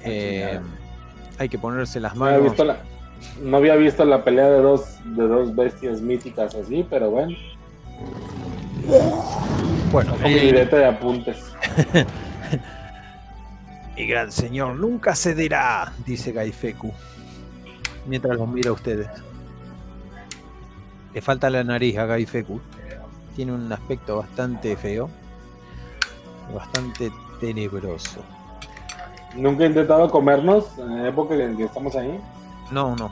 Eh, hay que ponerse las No había, manos. visto la, no había visto la pelea de dos, de dos bestias míticas así, pero bueno. Bueno, Con mi libreta de apuntes. [LAUGHS] Mi gran señor nunca cederá, dice Gaifeku, mientras los mira a ustedes. Le falta la nariz a Gaifeku. Tiene un aspecto bastante feo, bastante tenebroso. Nunca he intentado comernos en la época en que estamos ahí. No, no.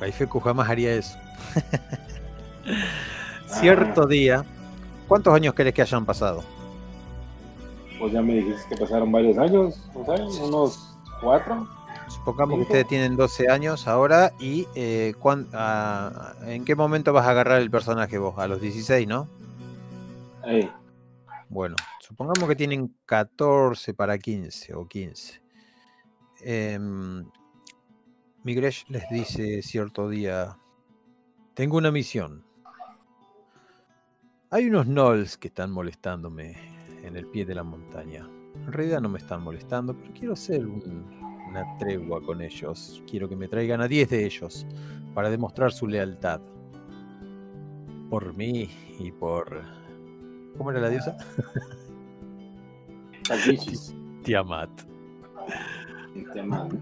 Gaifeku jamás haría eso. [LAUGHS] Cierto día. ¿Cuántos años querés que hayan pasado? Pues ya me dijiste que pasaron varios años, no sé, unos cuatro. Supongamos que ustedes tienen 12 años ahora y eh, cuán- ah, ¿en qué momento vas a agarrar el personaje vos? A los 16, ¿no? Ahí. Bueno, supongamos que tienen 14 para 15 o 15. Em, Migresh les dice cierto día, tengo una misión. Hay unos gnolls que están molestándome en el pie de la montaña. En realidad no me están molestando, pero quiero hacer un- una tregua con ellos. Quiero que me traigan a 10 de ellos para demostrar su lealtad. Por mí y por... ¿Cómo era la diosa? [LAUGHS] Taquichis. Tiamat. Mando.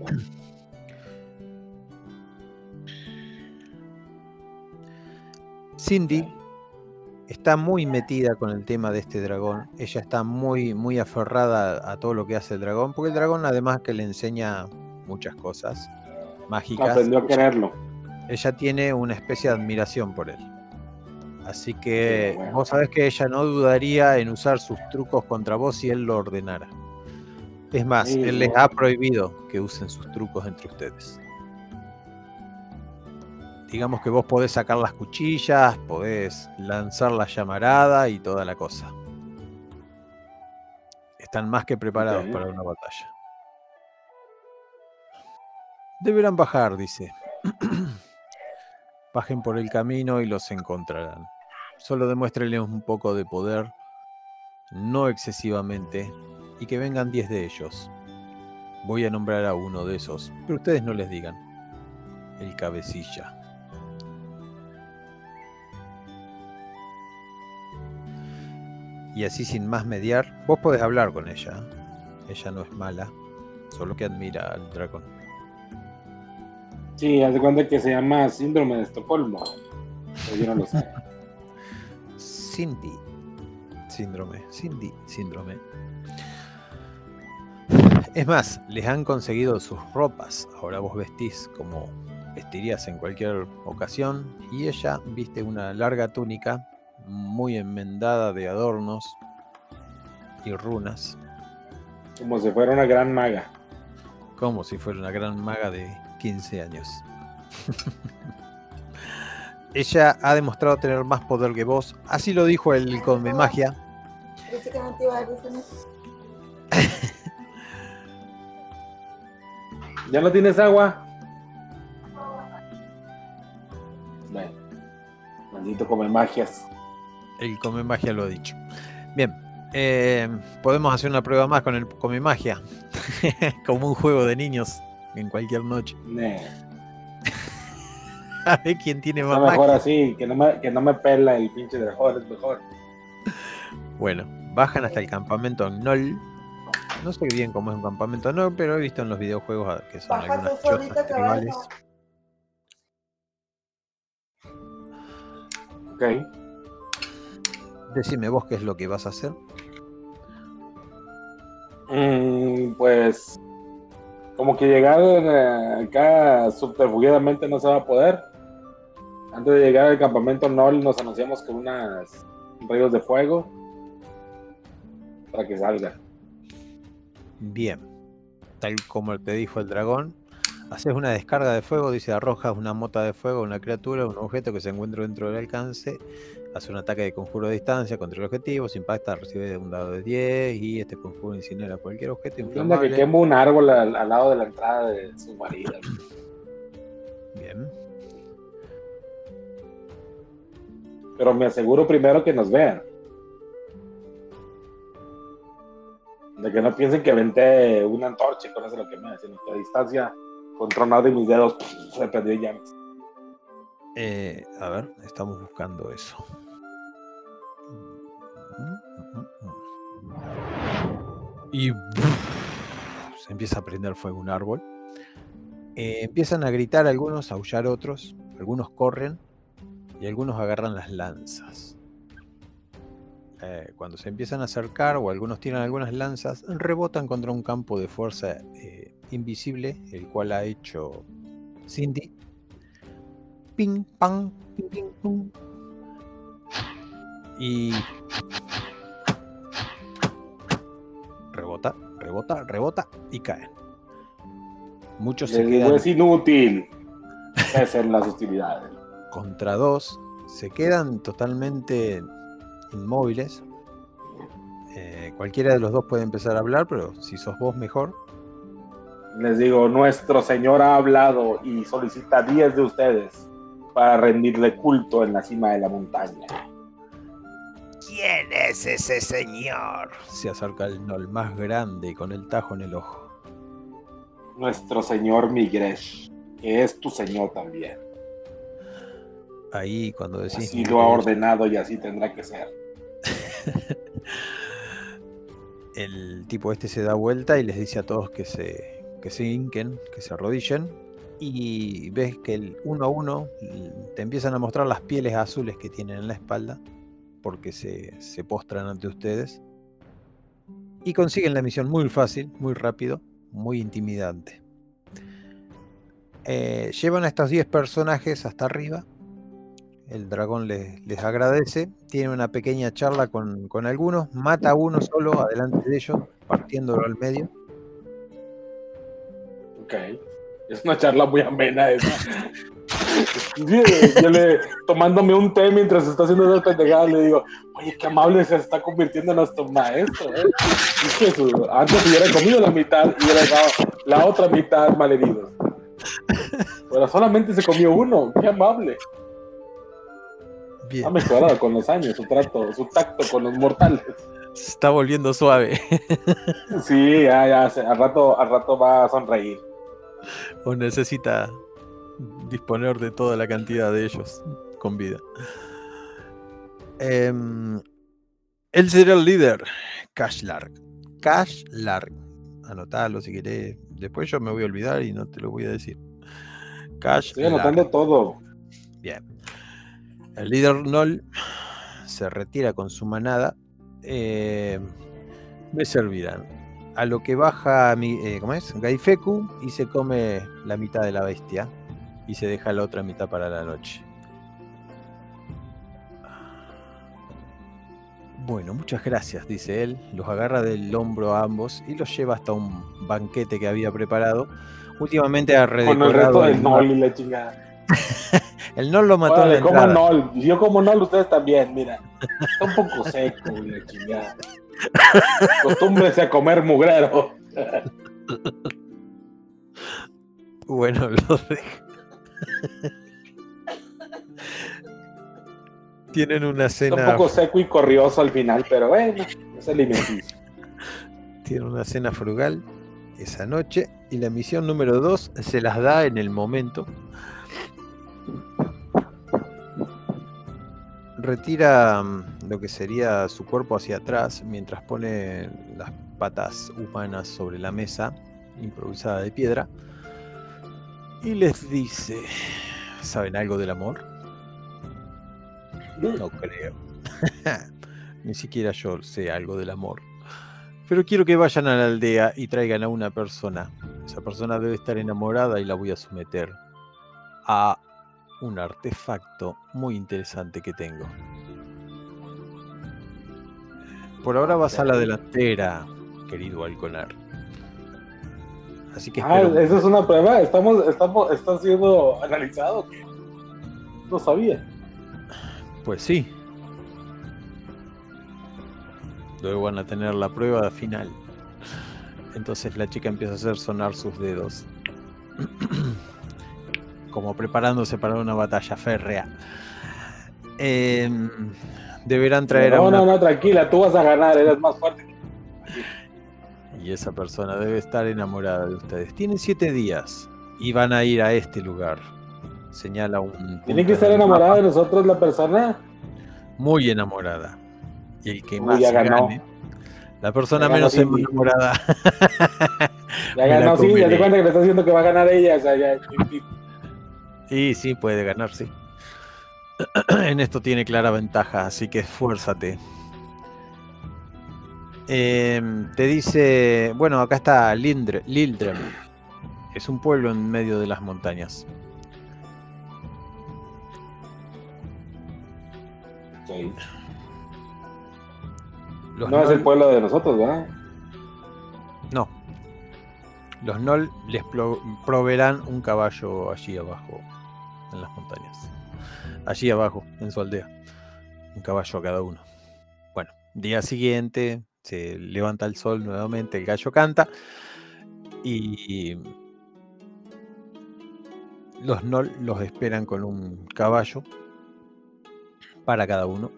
Cindy está muy metida con el tema de este dragón. Ella está muy, muy aferrada a todo lo que hace el dragón, porque el dragón además que le enseña muchas cosas mágicas, Aprendió a quererlo. ella tiene una especie de admiración por él. Así que Sí, bueno. vos sabés que ella no dudaría en usar sus trucos contra vos si él lo ordenara. Es más, Sí, él les ha prohibido que usen sus trucos entre ustedes. Digamos que vos podés sacar las cuchillas, podés lanzar la llamarada y toda la cosa. Están más que preparados para una batalla. Deberán bajar, dice. [CLEARS THROAT] Bajen por el camino y los encontrarán. Solo demuéstrenles un poco de poder, no excesivamente, y que vengan 10 de ellos. Voy a nombrar a uno de esos, pero ustedes no les digan. El cabecilla. Y así sin más mediar, vos podés hablar con ella. Ella no es mala, solo que admira al dragón. Sí, haz de cuenta que se llama síndrome de Estocolmo. Pero yo no lo sé. [LAUGHS] Cindy. Síndrome. Cindy. Síndrome. Es más, les han conseguido sus ropas. Ahora vos vestís como vestirías en cualquier ocasión. Y ella viste una larga túnica muy enmendada de adornos y runas. Como si fuera una gran maga. Como si fuera una gran maga de 15 años. [LAUGHS] Ella ha demostrado tener más poder que vos. Así lo dijo el Come Magia. [LAUGHS] ¿Ya no tienes agua? Bueno, maldito Come Magias. El Come Magia lo ha dicho. Bien, eh, podemos hacer una prueba más con el Come Magia. [LAUGHS] Como un juego de niños en cualquier noche. Nee. [LAUGHS] A ver quién tiene más Está mejor magia. así, que no, me, que no me pela el pinche dragón, es mejor. Bueno, bajan hasta el campamento Gnoll. No sé bien cómo es un campamento Gnoll, pero he visto en los videojuegos que son Baja algunas solita tribales. Ok. Decime vos qué es lo que vas a hacer. Mm, pues como que llegar eh, acá subterfugiadamente no se va a poder. Antes de llegar al campamento Nol nos anunciamos con unas rayos de fuego para que salga. Bien, tal como te dijo el dragón, haces una descarga de fuego, dice arrojas una mota de fuego a una criatura, un objeto que se encuentra dentro del alcance, hace un ataque de conjuro a distancia contra el objetivo, se impacta, recibe un dado de 10 y este conjuro incinera cualquier objeto ¿Qué onda que inflamable. quemo un árbol al, al lado de la entrada de su guarida? Bien, Pero me aseguro primero que nos vean. De que no piensen que aventé una antorcha y con eso lo quemé, sino que a distancia, con tronado de mis dedos, se perdió llamas. Eh, a ver, estamos buscando eso. Y se empieza a prender fuego un árbol. Eh, empiezan a gritar algunos, a aullar otros, algunos corren y algunos agarran las lanzas. Eh, cuando se empiezan a acercar o algunos tiran algunas lanzas, rebotan contra un campo de fuerza invisible, el cual ha hecho Cindy. Ping, pang, ping, ping, pum. Y rebota, rebota, rebota y caen. Muchos se Les quedan es inútil. Cesen las hostilidades. contra dos, se quedan totalmente inmóviles. Eh, cualquiera de los dos puede empezar a hablar, pero si sos vos mejor. Les digo, nuestro Señor ha hablado y solicita 10 de ustedes para rendirle culto en la cima de la montaña. ¿Quién es ese señor? Se acerca el Nol más grande y con el tajo en el ojo. Nuestro Señor Migresh, que es tu Señor también. Ahí cuando decís Así lo ha ordenado y así tendrá que ser. [LAUGHS] el tipo este se da vuelta y les dice a todos que se, que se hinquen, que se arrodillen. Y ves que el uno a uno l- te empiezan a mostrar las pieles azules que tienen en la espalda, porque se, postran ante ustedes. Y consiguen la misión muy fácil, muy rápido, muy intimidante. Eh, llevan a estos 10 personajes hasta arriba. El dragón les, les agradece. Tiene una pequeña charla con, con algunos. Mata a uno solo adelante de ellos, partiéndolo al medio. Ok. Es una charla muy amena esa. Sí, yo le, tomándome un té mientras está haciendo esas pendejadas, le digo, oye, qué amable se está convirtiendo en nuestro maestro. ¿eh? Es que antes hubiera comido la mitad y hubiera dejado la otra mitad malheridos. Pero solamente se comió uno, qué amable. Bien. Ha mejorado con los años su trato, su tacto con los mortales. Se está volviendo suave. Sí, ya, ya, se- al rato, al rato va a sonreír. [LAUGHS] o necesita disponer de toda la cantidad de ellos con vida. Em, él será el líder, Cash Lark. Cash Lark. Anotalo si querés. Después yo me voy a olvidar y no te lo voy a decir. Cash. Estoy anotando todo. Bien. El líder Nol se retira con su manada. Eh, me servirán. A lo que baja mi, eh, ¿cómo es? Gaifeku y se come la mitad de la bestia y se deja la otra mitad para la noche. Bueno, muchas gracias, dice él. Los agarra del hombro a ambos y los lleva hasta un banquete que había preparado. Últimamente ha Con el redecorado resto del el y la chingada. [LAUGHS] El Nol lo mató la como. Nol. Yo como Nol, ustedes también, mira. Está un poco seco la chingada. Acostúmbrese a comer mugrero. [LAUGHS] Bueno, lo deja. [LAUGHS] Tienen una Está un cena, poco seco y corrioso al final, pero bueno, es alimenticio. tienen una cena frugal esa noche y la misión número 2 se las da en el momento. Retira mm, lo que sería su cuerpo hacia atrás mientras pone las patas humanas sobre la mesa improvisada de piedra y les dice, ¿saben algo del amor? No creo. [LAUGHS] Ni siquiera yo sé algo del amor. Pero quiero que vayan a la aldea y traigan a una persona. Esa persona debe estar enamorada y la voy a someter a un artefacto muy interesante que tengo. Por ahora vas a la delantera, querido Alconar. Así que Ah, espero- esa es una prueba. Estamos, estamos, está siendo analizado. No sabía. Pues sí. Luego van a tener la prueba final. Entonces la chica empieza a hacer sonar sus dedos. [CLEARS THROAT] Como preparándose para una batalla férrea. Em, deberán traer a No, una... no, no, tranquila, tú vas a ganar, eres más fuerte. Y esa persona debe estar enamorada de ustedes. Tienen siete días y van a ir a este lugar. Señala un... Tiene que estar enamorada de nosotros la persona. muy enamorada. Y el que Uy, más ya ganó. gane, la persona Ya menos enamorada. Ya [LAUGHS] Me la ganó, sí, ya te cuenta que le está diciendo que va a ganar ella. O sea, ya, y sí, puede ganar, sí. [CLEARS THROAT] en esto tiene clara ventaja, así que esfuérzate. Em, te dice, bueno, acá está Lindre, Lildrem. Es un pueblo en medio de las montañas. Sí. No es el pueblo de nosotros, ¿verdad? No. Los Nol les pro- proveerán un caballo allí abajo, en las montañas. Allí abajo, en su aldea. Un caballo a cada uno. Bueno, día siguiente, se levanta el sol nuevamente, el gallo canta. Y los Nol los esperan con un caballo para cada uno,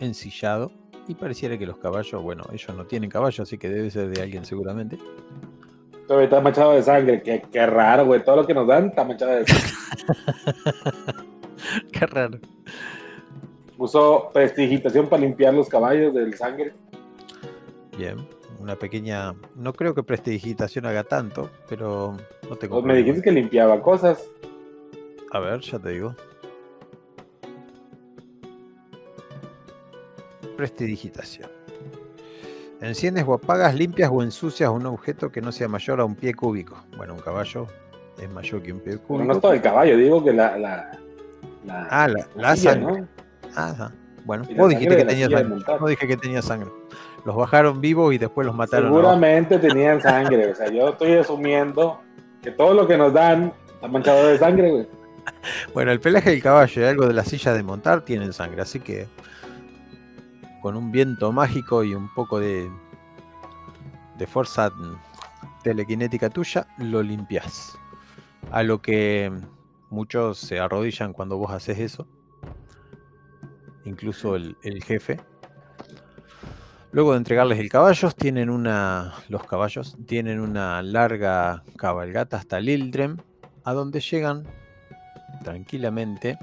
ensillado. Y pareciera que los caballos, bueno, ellos no tienen caballo, así que debe ser de alguien seguramente. Todavía está manchado de sangre. Qué, qué raro, güey. Todo lo que nos dan está manchado de sangre. [LAUGHS] Qué raro. Usó prestigitación para limpiar los caballos del sangre. Bien, una pequeña. No creo que prestidigitación haga tanto, pero no tengo. Pues me dijiste que limpiaba cosas. A ver, ya te digo. Prestidigitación. Enciendes o apagas, limpias o ensucias un objeto que no sea mayor a un pie cúbico. Bueno, un caballo es mayor que un pie Pero cúbico. no es todo el caballo, digo que la. la, la Ah, la, sangre. ¿no? Ajá. Bueno, vos dijiste que tenía sangre. No dije que tenía sangre. Los bajaron vivos y después los mataron. abajo. Seguramente tenían sangre. O sea, yo estoy asumiendo que todo lo que nos dan está manchado de sangre, güey. [LAUGHS] Bueno, el pelaje del caballo y algo de la silla de montar tienen sangre, así que con un viento mágico y un poco de, de fuerza mm, telequinética tuya, lo limpias. A lo que muchos se arrodillan cuando vos haces eso, incluso el, el jefe. Luego de entregarles el caballo, tienen una, los caballos tienen una larga cabalgata hasta Lildrem, a donde llegan tranquilamente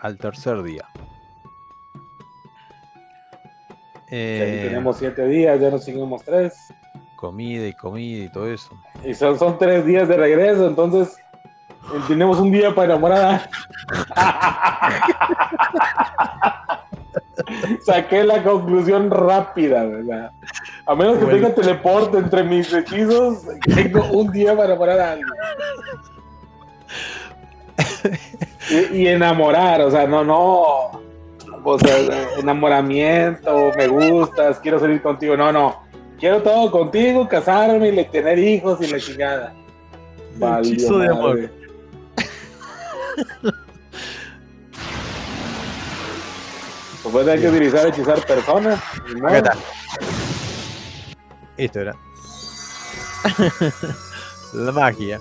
al tercer día. Eh, tenemos siete días, ya nos seguimos tres. comida y comida y todo eso. Y son, son tres días de regreso, entonces Tenemos un día para enamorar. [LAUGHS] Saqué la conclusión rápida, ¿verdad? A menos que tenga teleporte entre mis hechizos, tengo un día para enamorar a alguien. [LAUGHS] Y, enamorar, o sea, no, no. O sea, enamoramiento, me gustas, quiero salir contigo. No, no. Quiero todo contigo, casarme y tener hijos y la chingada. Hechizo de amor. Pues hay que utilizar hechizar personas. Esto era. [LAUGHS] la magia.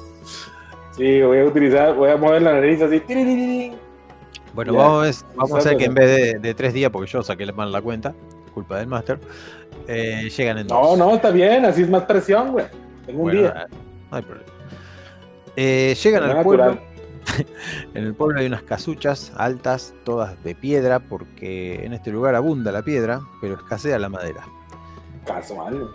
Sí, voy a utilizar, voy a mover la nariz así. Bueno, vamos, vamos a hacer que en vez de, tres días, porque yo saqué mal la cuenta, culpa del máster, eh, llegan en dos. No, no, está bien, así es más presión, güey. Tengo un día. No hay problema. Eh, llegan al pueblo. [LAUGHS] en el pueblo hay unas casuchas altas, todas de piedra, porque en este lugar abunda la piedra, pero escasea la madera. Casual.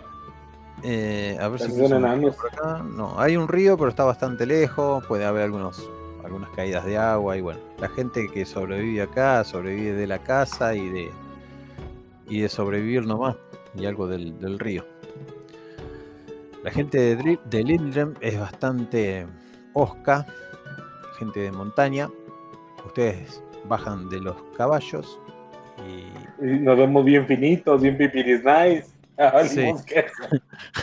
Eh, a ver si por acá. No, hay un río, pero está bastante lejos. Puede haber algunos, algunas caídas de agua. Y bueno, la gente que sobrevive acá sobrevive de la casa y de, y de sobrevivir nomás. Y algo del, río. La gente de, de Lindrem es bastante osca, gente de montaña. Ustedes bajan de los caballos y... nos vemos bien finitos, bien pipiris nice. [LAUGHS]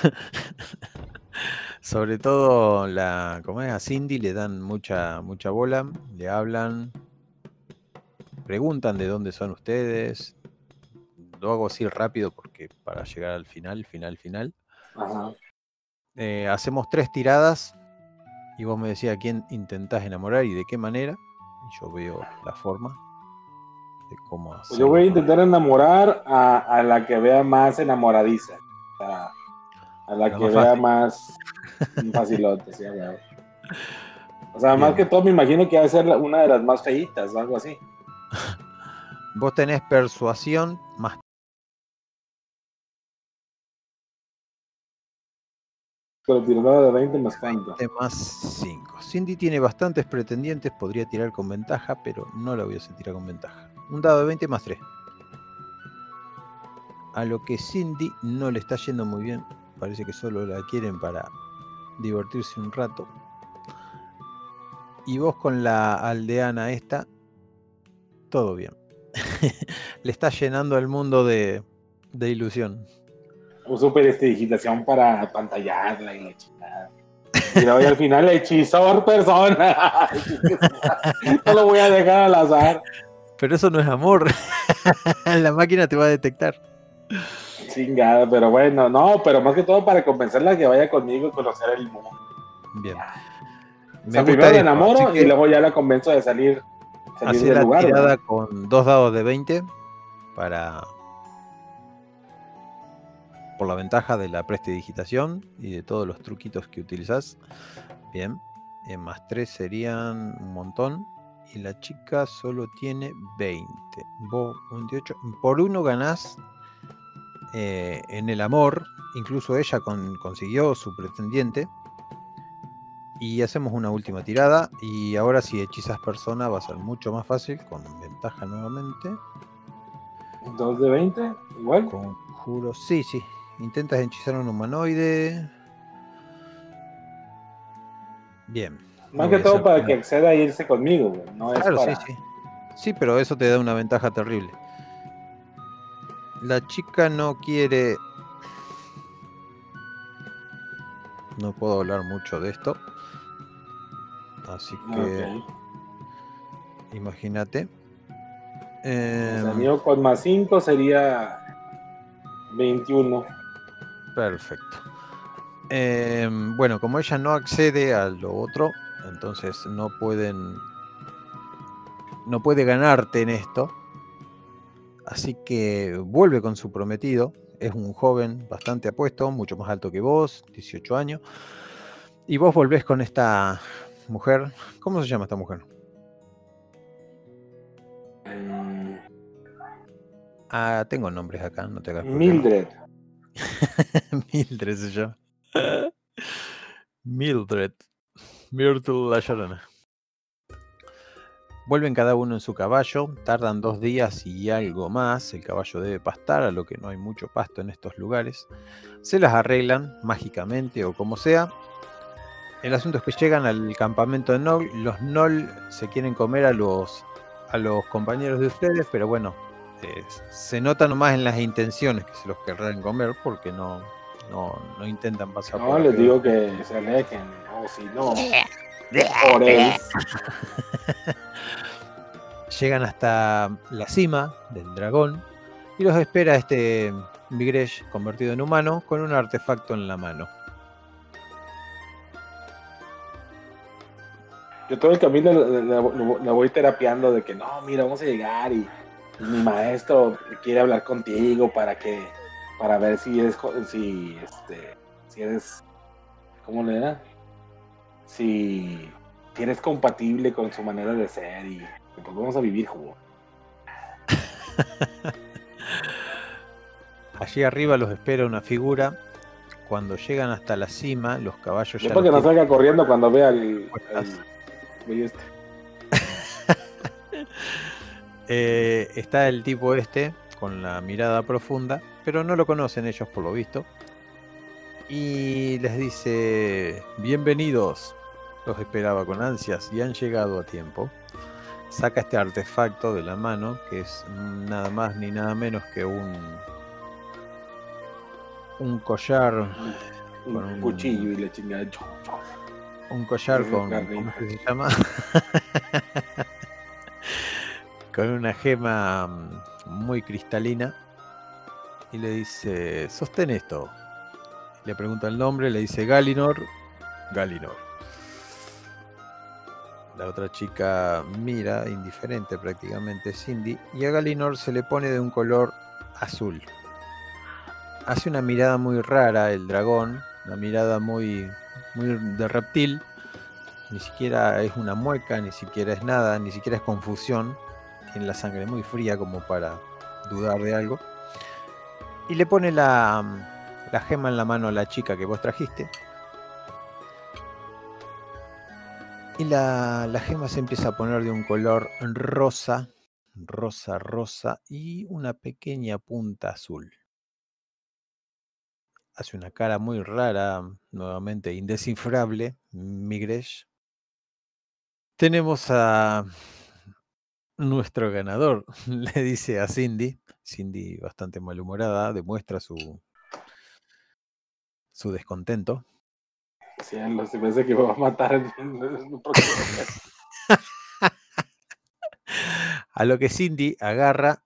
[LAUGHS] Sobre todo la, como es, a Cindy le dan mucha, mucha bola, le hablan, preguntan de dónde son ustedes. Lo hago así rápido porque para llegar al final, final, final. Eh, hacemos tres tiradas y vos me decías a quién intentás enamorar y de qué manera. Y yo veo la forma de cómo hacerlo. Yo voy a intentar enamorar a, la que vea más enamoradiza. A, la, que vea más facilote. O sea, más que todo me imagino que va a ser una de las más feitas o algo así. Vos tenés persuasión más Pero tirada de 20 más cuánto. más 5. Cindy tiene bastantes pretendientes, podría tirar con ventaja, pero no la voy a hacer tirar con ventaja. Un dado de 20 más 3. A lo que Cindy no le está yendo muy bien. Parece que solo la quieren para divertirse un rato. Y vos con la aldeana esta, todo bien. [LAUGHS] le está llenando el mundo de, de ilusión super este, digitación para pantallarla y la chingada. Y luego al final hechizor persona. [LAUGHS] no lo voy a dejar al azar. Pero eso no es amor. [LAUGHS] la máquina te va a detectar. Chingada, pero bueno, no, pero más que todo para convencerla que vaya conmigo y conocer el mundo. Bien. Me primero me enamoro y luego ya la convenzo de salir, salir del la lugar. Tirada con dos dados de 20 para por la ventaja de la prestidigitación y de todos los truquitos que utilizas. Bien, en más 3 serían un montón. Y la chica solo tiene 20. Vos 28. Por uno ganás eh, en el amor. Incluso ella consiguió su pretendiente. Y hacemos una última tirada. Y ahora si hechizas persona va a ser mucho más fácil. Con ventaja nuevamente. ¿2 de 20? Igual. Conjuro. Sí, sí. Intentas hechizar a un humanoide. Bien. Más que todo para que acceda a irse conmigo, No claro, sí, sí. Sí, pero eso te da una ventaja terrible. La chica no quiere. No puedo hablar mucho de esto. Así que. Imagínate. Eh... con más 5 sería 21. Perfecto. Em, bueno, como ella no accede a lo otro, entonces no pueden. No puede ganarte en esto. Así que vuelve con su prometido. Es un joven bastante apuesto, mucho más alto que vos, 18 años. Y vos volvés con esta mujer. ¿Cómo se llama esta mujer? Ah, tengo nombres acá, no te hagas Mildred. [LAUGHS] Mildred se llama. Mildred. Myrtle la llorona. Vuelven cada uno en su caballo, tardan dos días y algo más, el caballo debe pastar, a lo que no hay mucho pasto en estos lugares. Se las arreglan mágicamente o como sea. El asunto es que llegan al campamento de Nol, los Nol se quieren comer a los, a los compañeros de ustedes, pero bueno, eh, se nota nomás en las intenciones que se los querrán comer porque no, no, no intentan pasar no, les digo que se alejen, o si no, [LAUGHS] [LAUGHS] Llegan hasta la cima del dragón y los espera este Migresh convertido en humano con un artefacto en la mano. Yo todo el camino la, voy terapiando de que no, mira, vamos a llegar y, mi maestro quiere hablar contigo para que, para ver si eres, si, este, si eres, ¿cómo le da? Si, si eres compatible con su manera de ser y pues vamos a vivir, jugo. [LAUGHS] Allí arriba los espera una figura. Cuando llegan hasta la cima, los caballos ya. que no salga corriendo cuando vea el. este. [LAUGHS] Eh, está el tipo este con la mirada profunda, pero no lo conocen ellos por lo visto. Y les dice: Bienvenidos. Los esperaba con ansias y han llegado a tiempo saca este artefacto de la mano, que es nada más ni nada menos que un un collar un, con un cuchillo y le chingada. Un collar con ¿cómo se llama? [LAUGHS] con una gema mm, muy cristalina y le dice, sostén esto. Le pregunta el nombre, le dice Galinor, Galinor. La otra chica mira, indiferente prácticamente, Cindy, y a Galinor se le pone de un color azul. Hace una mirada muy rara el dragón, una mirada muy, muy de reptil. Ni siquiera es una mueca, ni siquiera es nada, ni siquiera es confusión. Tiene la sangre muy fría como para dudar de algo. Y le pone la, la gema en la mano a la chica que vos trajiste Y la, gema se empieza a poner de un color rosa, rosa, rosa y una pequeña punta azul. Hace una cara muy rara, nuevamente indescifrable, Migresh. Tenemos a nuestro ganador, [LAUGHS] le dice a Cindy. Cindy, bastante malhumorada, demuestra su, su descontento. Se me que me va a matar el próximo [LAUGHS] A lo que Cindy agarra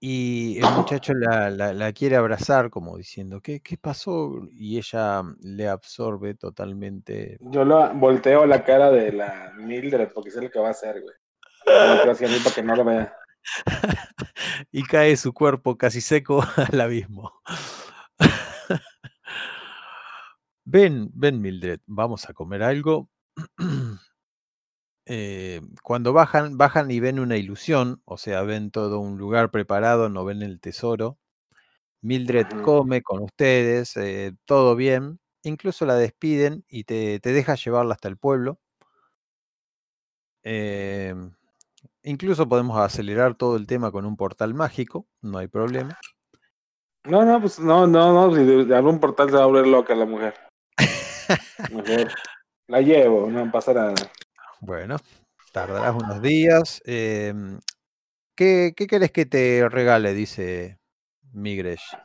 y el muchacho la, quiere abrazar como diciendo, ¿qué, ¿qué, pasó? Y ella le absorbe totalmente. Yo lo volteo la cara de la Mildred porque sé lo que va a hacer, güey. Hacia mí para que no lo vea. [LAUGHS] y cae su cuerpo casi seco [LAUGHS] al abismo. Ven, ven Mildred, vamos a comer algo. [CLEARS THROAT] Eh, cuando bajan, bajan y ven una ilusión, o sea, ven todo un lugar preparado, no ven el tesoro. Mildred come con ustedes, eh, todo bien, incluso la despiden y te, deja llevarla hasta el pueblo. Em, incluso podemos acelerar todo el tema con un portal mágico, no hay problema. No, no, pues no, no, no, si de algún portal se va a volver loca la mujer. La llevo, no pasa nada. Bueno, tardarás unos días. Em, ¿qué, ¿Qué querés que te regale? Dice Migresh.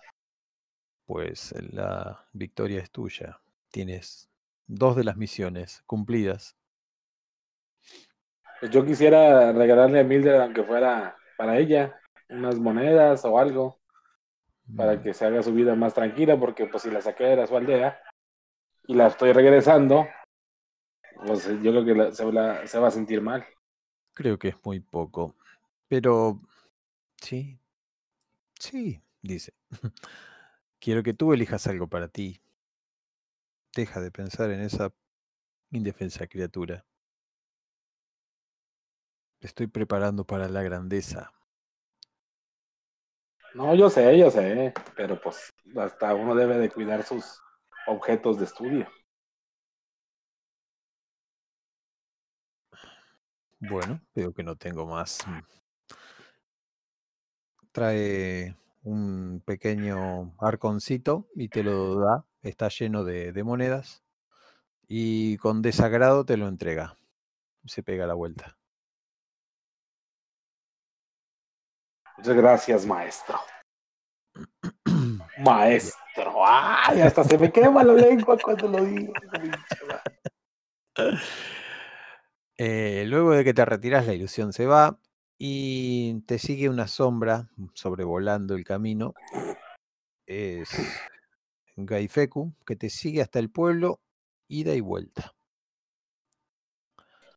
Pues la victoria es tuya. Tienes dos de las misiones cumplidas. Pues yo quisiera regalarle a Mildred, aunque fuera para ella, unas monedas o algo, para mm. que se haga su vida más tranquila, porque pues si la saqué de su aldea, y la estoy regresando, pues yo creo que se, va a sentir mal. Creo que es muy poco. Pero sí, sí, dice. [LAUGHS] Quiero que tú elijas algo para ti. Deja de pensar en esa indefensa criatura. estoy preparando para la grandeza. No, yo sé, yo sé, pero pues hasta uno debe de cuidar sus objetos de estudio. Bueno, veo que no tengo más. Trae un pequeño arconcito y te lo da. Está lleno de, de monedas. Y con desagrado te lo entrega. Se pega la vuelta. Muchas gracias, maestro. Maestro. Ay, hasta se me quema la lengua cuando lo digo. [LAUGHS] Eh, luego de que te retiras, la ilusión se va y te sigue una sombra sobrevolando el camino. Es Gaifeku, que te sigue hasta el pueblo, ida y vuelta.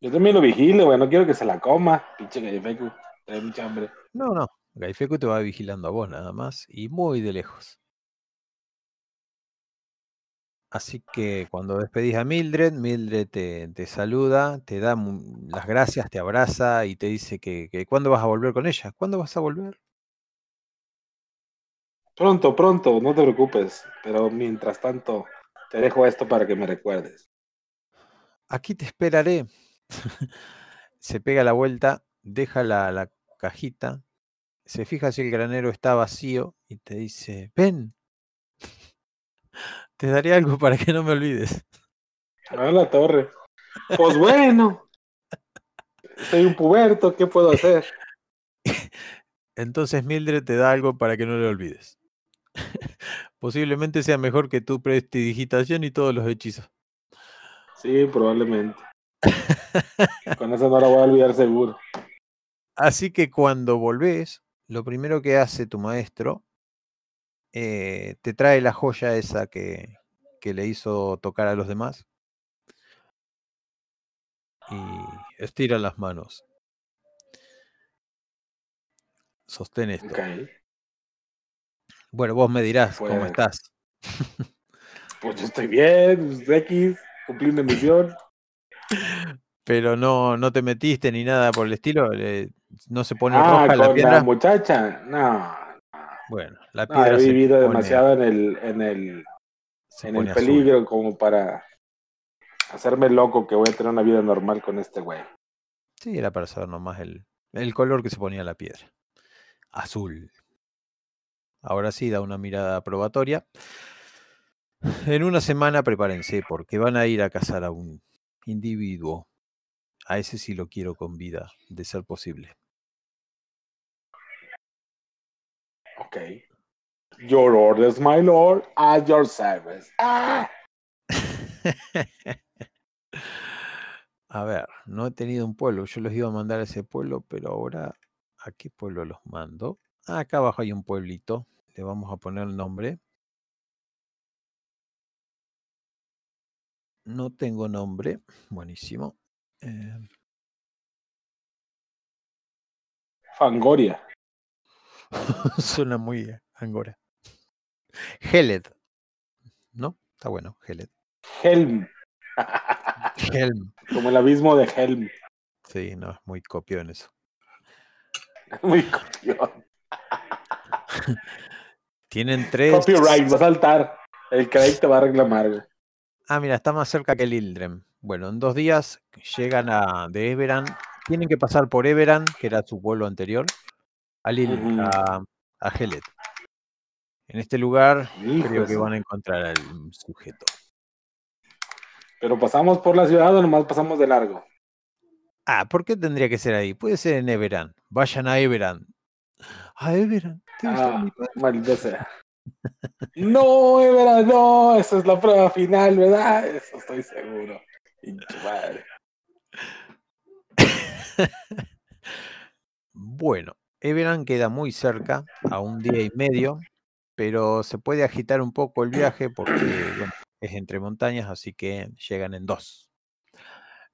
Yo también lo vigilo, güey. No quiero que se la coma. Pinche gallifecu. Trae mucha hambre. No, no, Gaifeku te va vigilando a vos nada más y muy de lejos. Así que cuando despedís a Mildred, Mildred te, te saluda, te da las gracias, te abraza y te dice que, que cuándo vas a volver con ella. ¿Cuándo vas a volver? Pronto, pronto, no te preocupes. Pero mientras tanto, te dejo esto para que me recuerdes. Aquí te esperaré. [LAUGHS] se pega la vuelta, deja la, la cajita, se fija si el granero está vacío y te dice, ven, te daré algo para que no me olvides. A la torre. Pues bueno. Soy un puberto, ¿qué puedo hacer? Entonces Mildred te da algo para que no le olvides. [LAUGHS] Posiblemente sea mejor que tu prestidigitación y todos los hechizos. Sí, probablemente. Con eso no la voy a olvidar seguro. Así que cuando volvés, lo primero que hace tu maestro eh, te trae la joya esa que, que le hizo tocar a los demás y estira las manos. Sostén esto. Bueno, vos me dirás cómo estás. [LAUGHS] Pues yo estoy bien, X, cumplí una misión. Pero no, no te metiste ni nada por el estilo. no se pone Ah, roja la con piedra. la muchacha. No, Bueno, la no, piedra he se vivido pone- demasiado en el, en el, en el azul. peligro como para hacerme loco que voy a tener una vida normal con este güey. Sí, era para saber nomás el, el color que se ponía la piedra. Azul. Ahora sí, da una mirada probatoria. En una semana prepárense porque van a ir a cazar a un individuo. A ese sí lo quiero con vida, de ser posible. Ok. Your orders, my lord, at your service. Ah, [LAUGHS] A ver, no he tenido un pueblo. Yo los iba a mandar a ese pueblo, pero ahora, ¿a qué pueblo los mando? Ah, acá abajo hay un pueblito. Le vamos a poner el nombre. No tengo nombre. Buenísimo. Eh, Fangoria. [LAUGHS] suena muy angora. Heled. ¿No? Está bueno, Heled. Helm. Helm. Como el abismo de Helm. Sí, no, es muy copión eso. [LAUGHS] Muy copión. [LAUGHS] Tienen tres. Copyright, va a saltar. El Craig te va a reclamar. Ah, mira, está más cerca que el Ildrem. Bueno, en dos días llegan a de Everan. Tienen que pasar por Everan, que era su pueblo anterior, a, a, a Heled. En este lugar Hijo creo que van a encontrar al sujeto. Pero pasamos por la ciudad o nomás pasamos de largo. Ah, ¿por qué tendría que ser ahí? Puede ser en Everan. Vayan a Everan. A Everan. Ah, maldito sea. No, Evera, no, esa es la prueba final, ¿verdad? Eso estoy seguro. Madre. [LAUGHS] Bueno, Everan queda muy cerca, a un día y medio, pero se puede agitar un poco el viaje porque bueno, es entre montañas, así que llegan en dos.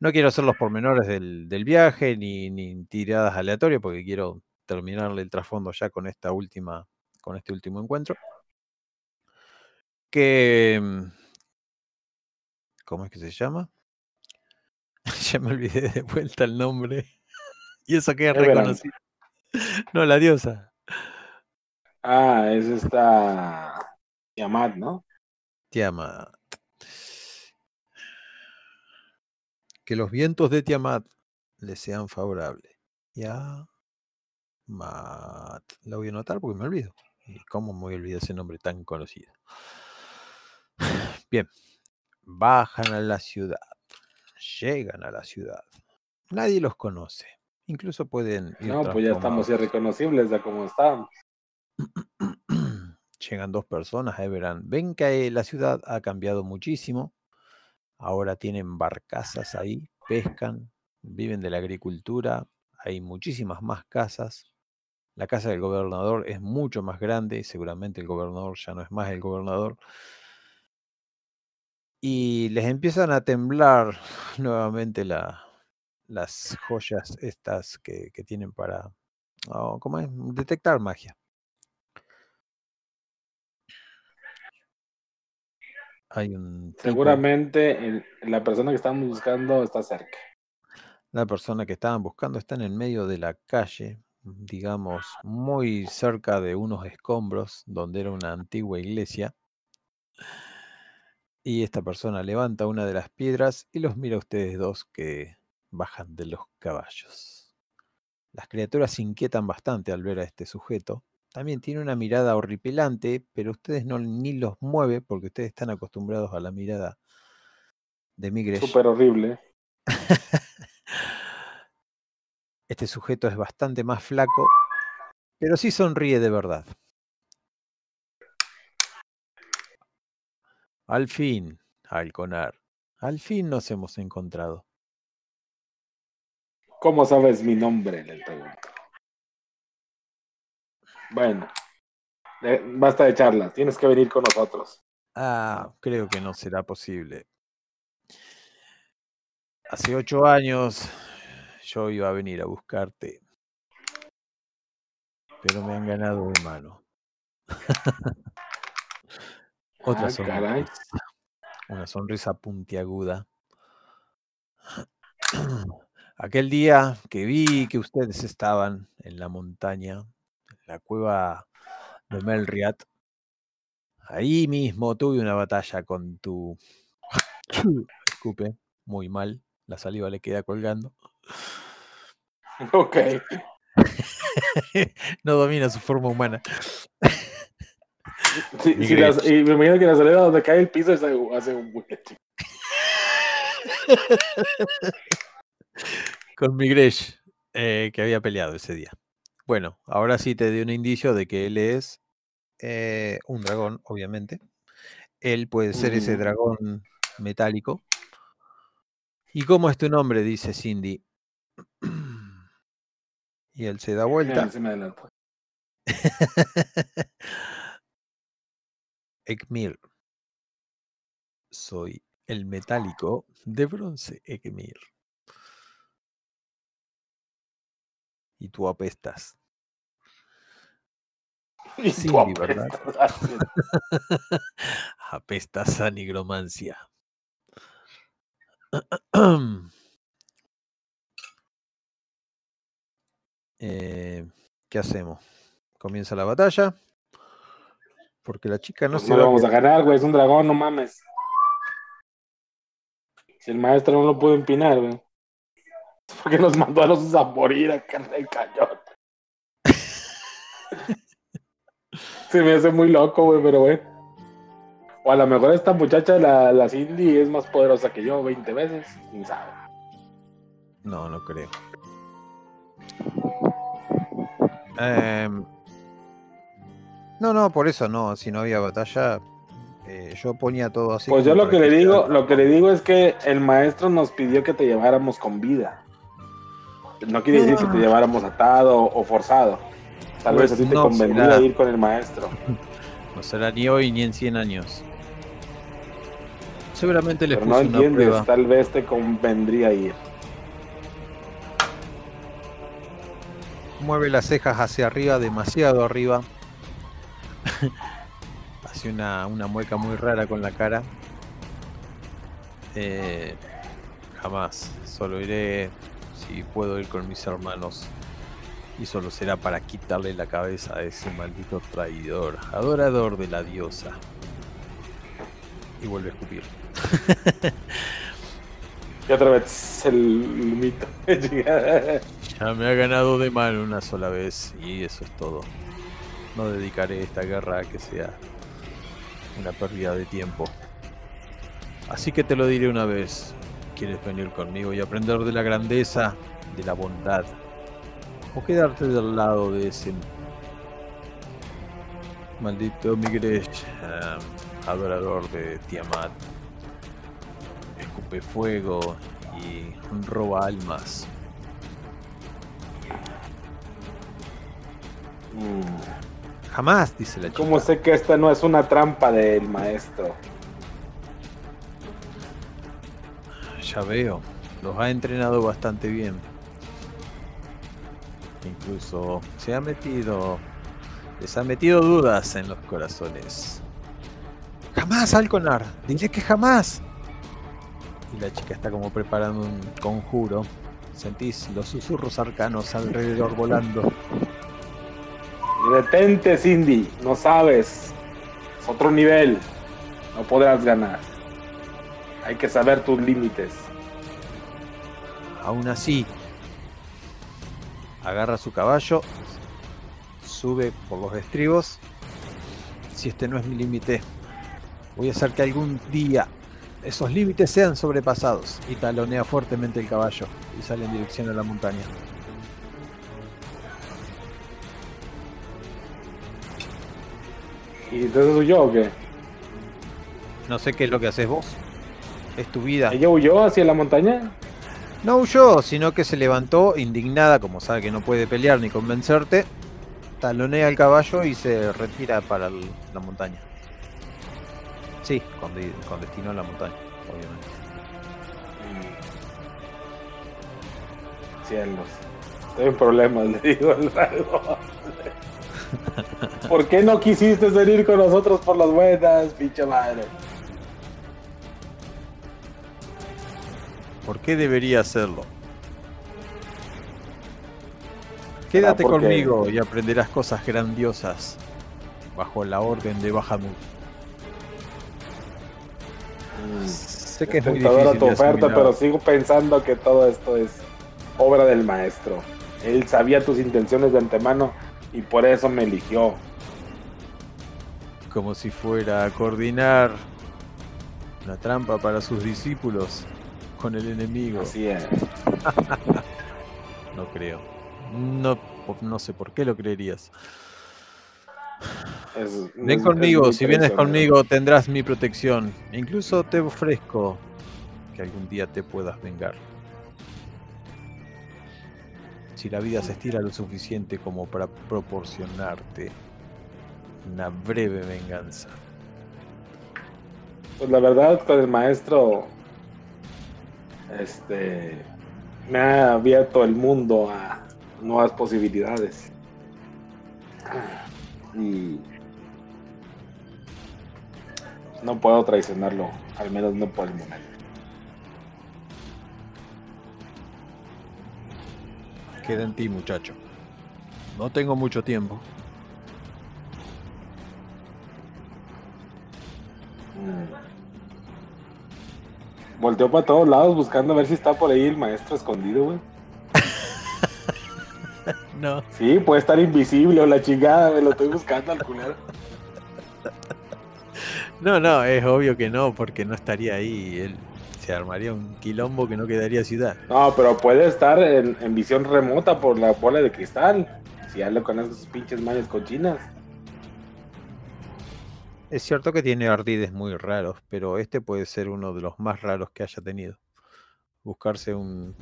No quiero hacer los pormenores del, del viaje ni, ni tiradas aleatorias porque quiero terminarle el trasfondo ya con esta última, con este último encuentro. Que mm, ¿cómo es que se llama? [LAUGHS] ya me olvidé de vuelta el nombre. [LAUGHS] y eso que es reconocido. [LAUGHS] No, la diosa. Ah, es esta Yamat, ¿no? Tiamat. Que los vientos de Tiamat le sean favorables. Ya. Mat. La voy a anotar porque me olvido. ¿Y cómo me voy a olvidar ese nombre tan conocido? Bien. Bajan a la ciudad. Llegan a la ciudad. Nadie los conoce. Incluso pueden ir No, pues ya estamos irreconocibles de cómo estábamos. [CLEARS THROAT] Llegan dos personas a Everan. Ven que la ciudad ha cambiado muchísimo. Ahora tienen barcazas ahí, pescan, viven de la agricultura. Hay muchísimas más casas. La casa del gobernador es mucho más grande. Seguramente el gobernador ya no es más el gobernador. Y les empiezan a temblar [LAUGHS] nuevamente la- las joyas estas que, que tienen para oh, ¿cómo es? detectar magia. Hay un Seguramente el- la persona que estamos buscando está cerca. la persona que estaban buscando está en el medio de la calle, digamos, muy cerca de unos escombros donde era una antigua iglesia. Y esta persona levanta una de las piedras y los mira a ustedes dos que bajan de los caballos. Las criaturas se inquietan bastante al ver a este sujeto. También tiene una mirada horripilante, pero ustedes no ni los mueve porque ustedes están acostumbrados a la mirada de Migresh. Súper horrible. [LAUGHS] Este sujeto es bastante más flaco, pero sí sonríe de verdad. Al fin, Alconar, al fin nos hemos encontrado. ¿Cómo sabes mi nombre? Le pregunto. Bueno, eh, basta de charlas. Tienes que venir con nosotros. Ah, creo que no será posible. Hace ocho años yo iba a venir a buscarte, pero me han ganado de mano. [LAUGHS] Otra Ah, caray. sonrisa, una sonrisa puntiaguda. [CLEARS THROAT] Aquel día que vi que ustedes estaban en la montaña, en la cueva de Melriat, ahí mismo tuve una batalla con tu... [CLEARS THROAT] [LAUGHS] Escupe, muy mal, la saliva le queda colgando. Ok. no domina su forma humana. [LAUGHS] Sí, sí, las- y me imagino que la salida donde cae el piso hace un hueco. Con Migresh, eh, que había peleado ese día. Bueno, ahora sí te di un indicio de que él es eh, un dragón, obviamente. Él puede ser ese dragón metálico. ¿Y cómo es tu nombre? Dice Cindy. [CLEARS THROAT] Y él se da vuelta. [LAUGHS] Ekmir. Soy el metálico de bronce, Ekmir. Y tú apestas. Y tú Cindy, ¿verdad? apestas. [LAUGHS] [LAUGHS] apestas a nigromancia. [CLEARS THROAT] Eh, ¿Qué hacemos? Comienza la batalla. Porque la chica no Pues se no va vamos a ganar, güey. Es un dragón, no mames. Si el maestro no lo pudo empinar, güey. Porque nos mandó a los a morir acá en el cañón. [LAUGHS] Se me hace muy loco, güey, pero güey. O a lo mejor esta muchacha, la, la Cindy, es más poderosa que yo 20 veces. Quién sabe. No, no creo. Em, no, no, por eso no. Si no había batalla, eh, yo ponía todo así. Pues yo lo que le digo, lo que le digo es que el maestro nos pidió que te lleváramos con vida. No quiere decir que te lleváramos atado o forzado. Tal Pues vez a ti te no convendría será. ir con el maestro. [LAUGHS] No será ni hoy ni en 100 años. Seguramente les Pero no una entiendes, prueba. tal vez te convendría ir. Mueve las cejas hacia arriba, demasiado arriba. [LAUGHS] Hace una, una mueca muy rara con la cara. Eh, jamás. Solo iré si puedo ir con mis hermanos. Y solo será para quitarle la cabeza a ese maldito traidor, adorador de la diosa. Y vuelve a escupir. [LAUGHS] Y otra vez el mito. [LAUGHS] ya me ha ganado de mal una sola vez y eso es todo. No dedicaré esta guerra a que sea una pérdida de tiempo. Así que te lo diré una vez. ¿Quieres venir conmigo y aprender de la grandeza, de la bondad? ¿O quedarte del lado de ese maldito Migresh, em, adorador de Tiamat? Escupe fuego y roba almas. Mm. Jamás, dice la chica. ¿Cómo sé que esta no es una trampa del maestro? Ya veo, los ha entrenado bastante bien. Incluso se ha metido, les ha metido dudas en los corazones. Jamás, Alconar, dile que jamás. Y la chica está como preparando un conjuro. Sentís los susurros arcanos alrededor volando. Detente, Cindy, no sabes. Es otro nivel. No podrás ganar. Hay que saber tus límites. Aún así, agarra su caballo, sube por los estribos. Si este no es mi límite, voy a hacer que algún día esos límites sean sobrepasados. Y talonea fuertemente el caballo y sale en dirección a la montaña. ¿Y entonces huyó o qué? No sé qué es lo que haces vos. Es tu vida. ¿Ella huyó hacia la montaña? No huyó, sino que se levantó indignada, como sabe que no puede pelear ni convencerte, talonea el caballo y se retira para la montaña. Sí, con, destino a la montaña, obviamente. Cielos. Estoy en problemas, le digo al [LAUGHS] ¿Por qué no quisiste venir con nosotros por las buenas, pinche madre? ¿Por qué debería hacerlo? Quédate conmigo y aprenderás cosas grandiosas bajo la orden de Bahamut. Mm, sé que es muy difícil tu oferta, pero sigo pensando que todo esto es obra del maestro. Él sabía tus intenciones de antemano y por eso me eligió. Como si fuera a coordinar una trampa para sus discípulos con el enemigo. Así es. [LAUGHS] no creo. No, no sé por qué lo creerías. Ven conmigo, si vienes conmigo tendrás mi protección. Incluso te ofrezco que algún día te puedas vengar. Si la vida se estira lo suficiente como para proporcionarte una breve venganza. Pues la verdad, con el maestro este, me ha abierto el mundo a nuevas posibilidades. Y no puedo traicionarlo, al menos no por el momento. Queda en ti, muchacho. No tengo mucho tiempo. Volteó para todos lados buscando a ver si está por ahí el maestro escondido, güey. [LAUGHS] no. Sí, puede estar invisible o la chingada, me lo estoy buscando al culero. [LAUGHS] No, no, es obvio que no, porque no estaría ahí. Él se armaría un quilombo que no quedaría ciudad. No, pero puede estar en, visión remota por la bola de cristal. Si ya lo conoces sus pinches mañas cochinas. Es cierto que tiene ardides muy raros, pero este puede ser uno de los más raros que haya tenido. Buscarse un.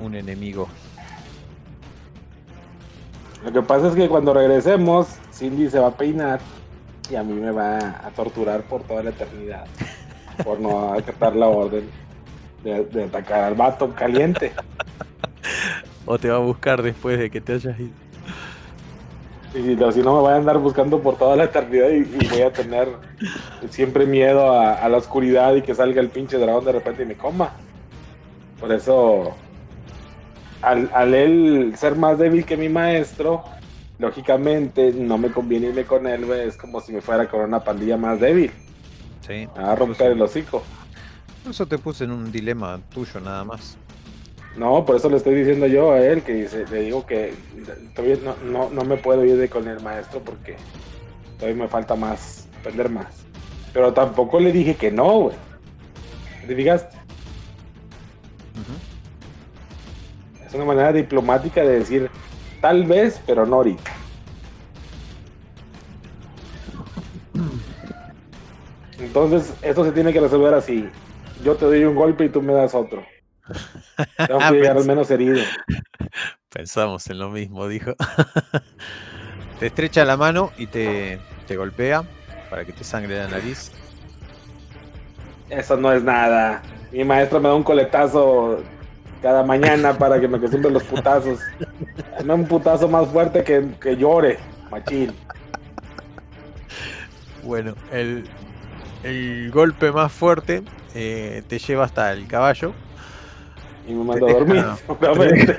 un enemigo. Lo que pasa es que cuando regresemos, Cindy se va a peinar y a mí me va a torturar por toda la eternidad. por no acatar la orden de, de atacar al vato caliente. [LAUGHS] o te va a buscar después de que te hayas ido. Y si no me voy a andar buscando por toda la eternidad y, voy a tener siempre miedo a, la oscuridad y que salga el pinche dragón de repente y me coma. Por eso, al, él ser más débil que mi maestro, lógicamente no me conviene irme con él, es como si me fuera con una pandilla más débil. Sí. A romper el hocico. Eso te puse en un dilema tuyo nada más. No, por eso le estoy diciendo yo a él que le digo que todavía no, no, no me puedo ir de con el maestro porque todavía me falta más, aprender más. Pero tampoco le dije que no, güey. ¿Te fijaste? Es una manera diplomática de decir tal vez, pero no ahorita. Entonces, esto se tiene que resolver así. Yo te doy un golpe y tú me das otro. Tengo que llegar al menos herido. [LAUGHS] Pensamos en lo mismo, dijo. [LAUGHS] te estrecha la mano y te, te golpea para que te sangre la nariz. Eso no es nada. Mi maestro me da un coletazo cada mañana [LAUGHS] para que me acostumbre los putazos. Dame un putazo más fuerte que, que llore, machín. Bueno, el, el golpe más fuerte eh, te lleva hasta el caballo. Y me manda a dormir, [LAUGHS] [LAUGHS] deja- obviamente.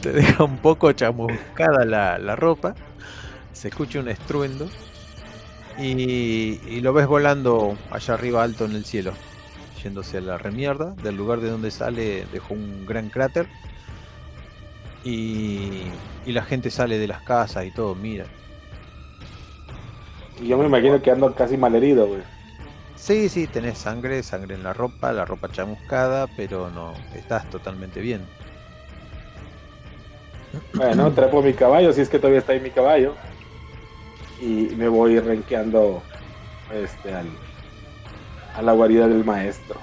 Te deja un poco chamuscada la, la ropa. Se escucha un estruendo. Y, y lo ves volando allá arriba alto en el cielo. Yéndose a la remierda. Del lugar de donde sale dejó un gran cráter. Y, y la gente sale de las casas y todo, mira. Y yo me imagino que ando casi malherido, güey. Sí, sí, tenés sangre, sangre en la ropa, la ropa chamuscada, pero no, estás totalmente bien. Bueno, trepo mi caballo, si es que todavía está ahí mi caballo. Y me voy renqueando este, al, a la guarida del maestro.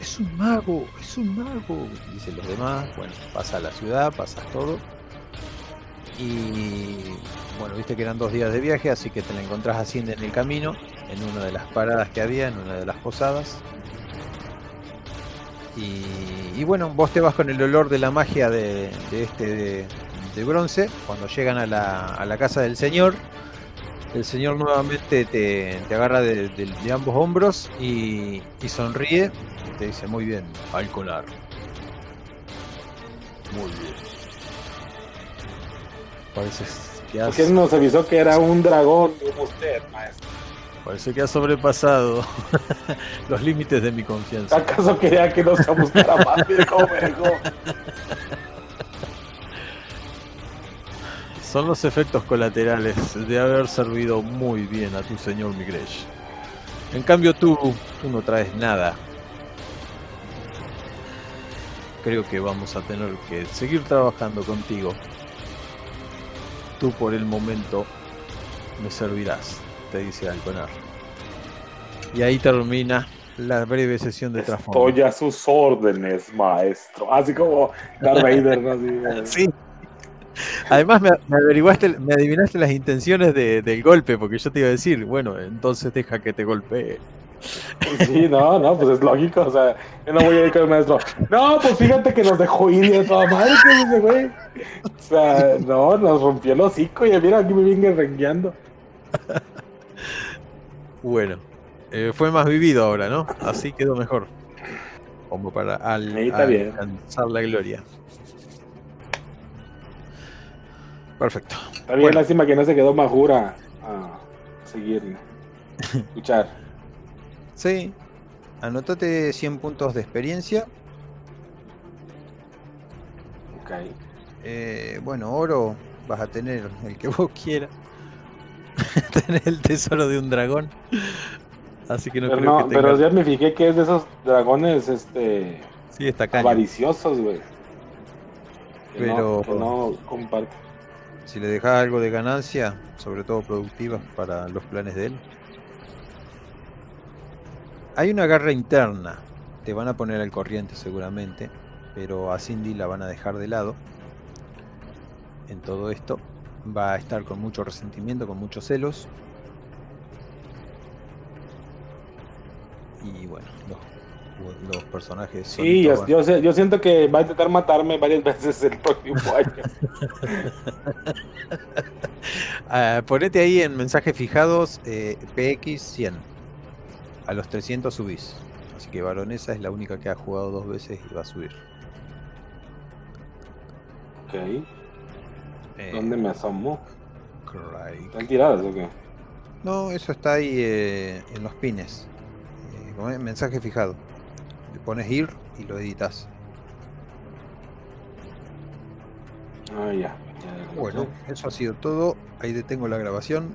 Es un mago, es un mago, dicen los demás. Bueno, pasa a la ciudad, pasas todo. Y bueno, viste que eran dos días de viaje, así que te la encontrás así en el camino, en una de las paradas que había, en una de las posadas. Y, bueno, vos te vas con el olor de la magia de, este de, bronce. Cuando llegan a la, a la casa del señor, el señor nuevamente te, te agarra de, ambos hombros y, y sonríe. Y te dice, muy bien, Alconar. Muy bien. Parece que has, Porque nos avisó que era un dragón, como usted, maestro. parece que has sobrepasado [LAUGHS] los límites de mi confianza. ¿Acaso quería que nos chamuscara más? [LAUGHS] Son los efectos colaterales de haber servido muy bien a tu señor Migresh. En cambio tú, tú no traes nada. Creo que vamos a tener que seguir trabajando contigo. Tú por el momento me servirás, te dice Alconar. Y ahí termina la breve sesión de trasfondo. Estoy a sus órdenes, maestro. Así como Darth Vader, ¿no? [LAUGHS] Sí. Además me, me averiguaste, me adivinaste las intenciones de- del golpe, porque yo te iba a decir, bueno, entonces deja que te golpee. Sí, no, no, pues es lógico, o sea, yo no voy a ir con el maestro. No, pues fíjate que nos dejó ir de toda madre, que dice, güey. O sea, no, nos rompió el hocico y mira, aquí me viene rengueando. Bueno, eh, fue más vivido ahora, ¿no? Así quedó mejor. Como para al, alcanzar la gloria. Perfecto. Está bien, Bueno. lástima que no se quedó Majura a seguir, escuchar. Sí. Anótate 100 puntos de experiencia. Ok. Eh, bueno, oro vas a tener el que [LAUGHS] vos quieras. [LAUGHS] tener el tesoro de un dragón. Así que no Pero, creo no, que pero ya me fijé que es de esos dragones, este, Sí, está avariciosos, güey. Que no- Pero- que no comparte. Si le dejas algo de ganancia, sobre todo productiva para los planes de él. Hay una guerra interna. Te van a poner al corriente seguramente. Pero a Cindy la van a dejar de lado. En todo esto. Va a estar con mucho resentimiento, con muchos celos. Y bueno, los, los personajes. Sí, solitos yo, siento que va a intentar matarme varias veces el próximo [LAUGHS] año. Ah, ponete ahí en mensajes fijados eh, PX 100. A los 300 subís. Así que Baronesa es la única que ha jugado dos veces y va a subir. ok. Eh, ¿Dónde me asomo? Craig. ¿Están tiradas o qué? No, eso está ahí eh, en los pines. ¿eh? mensaje fijado. Le pones ir y lo editas. Ah, ya. Bueno, eso ha sido todo. Ahí detengo la grabación.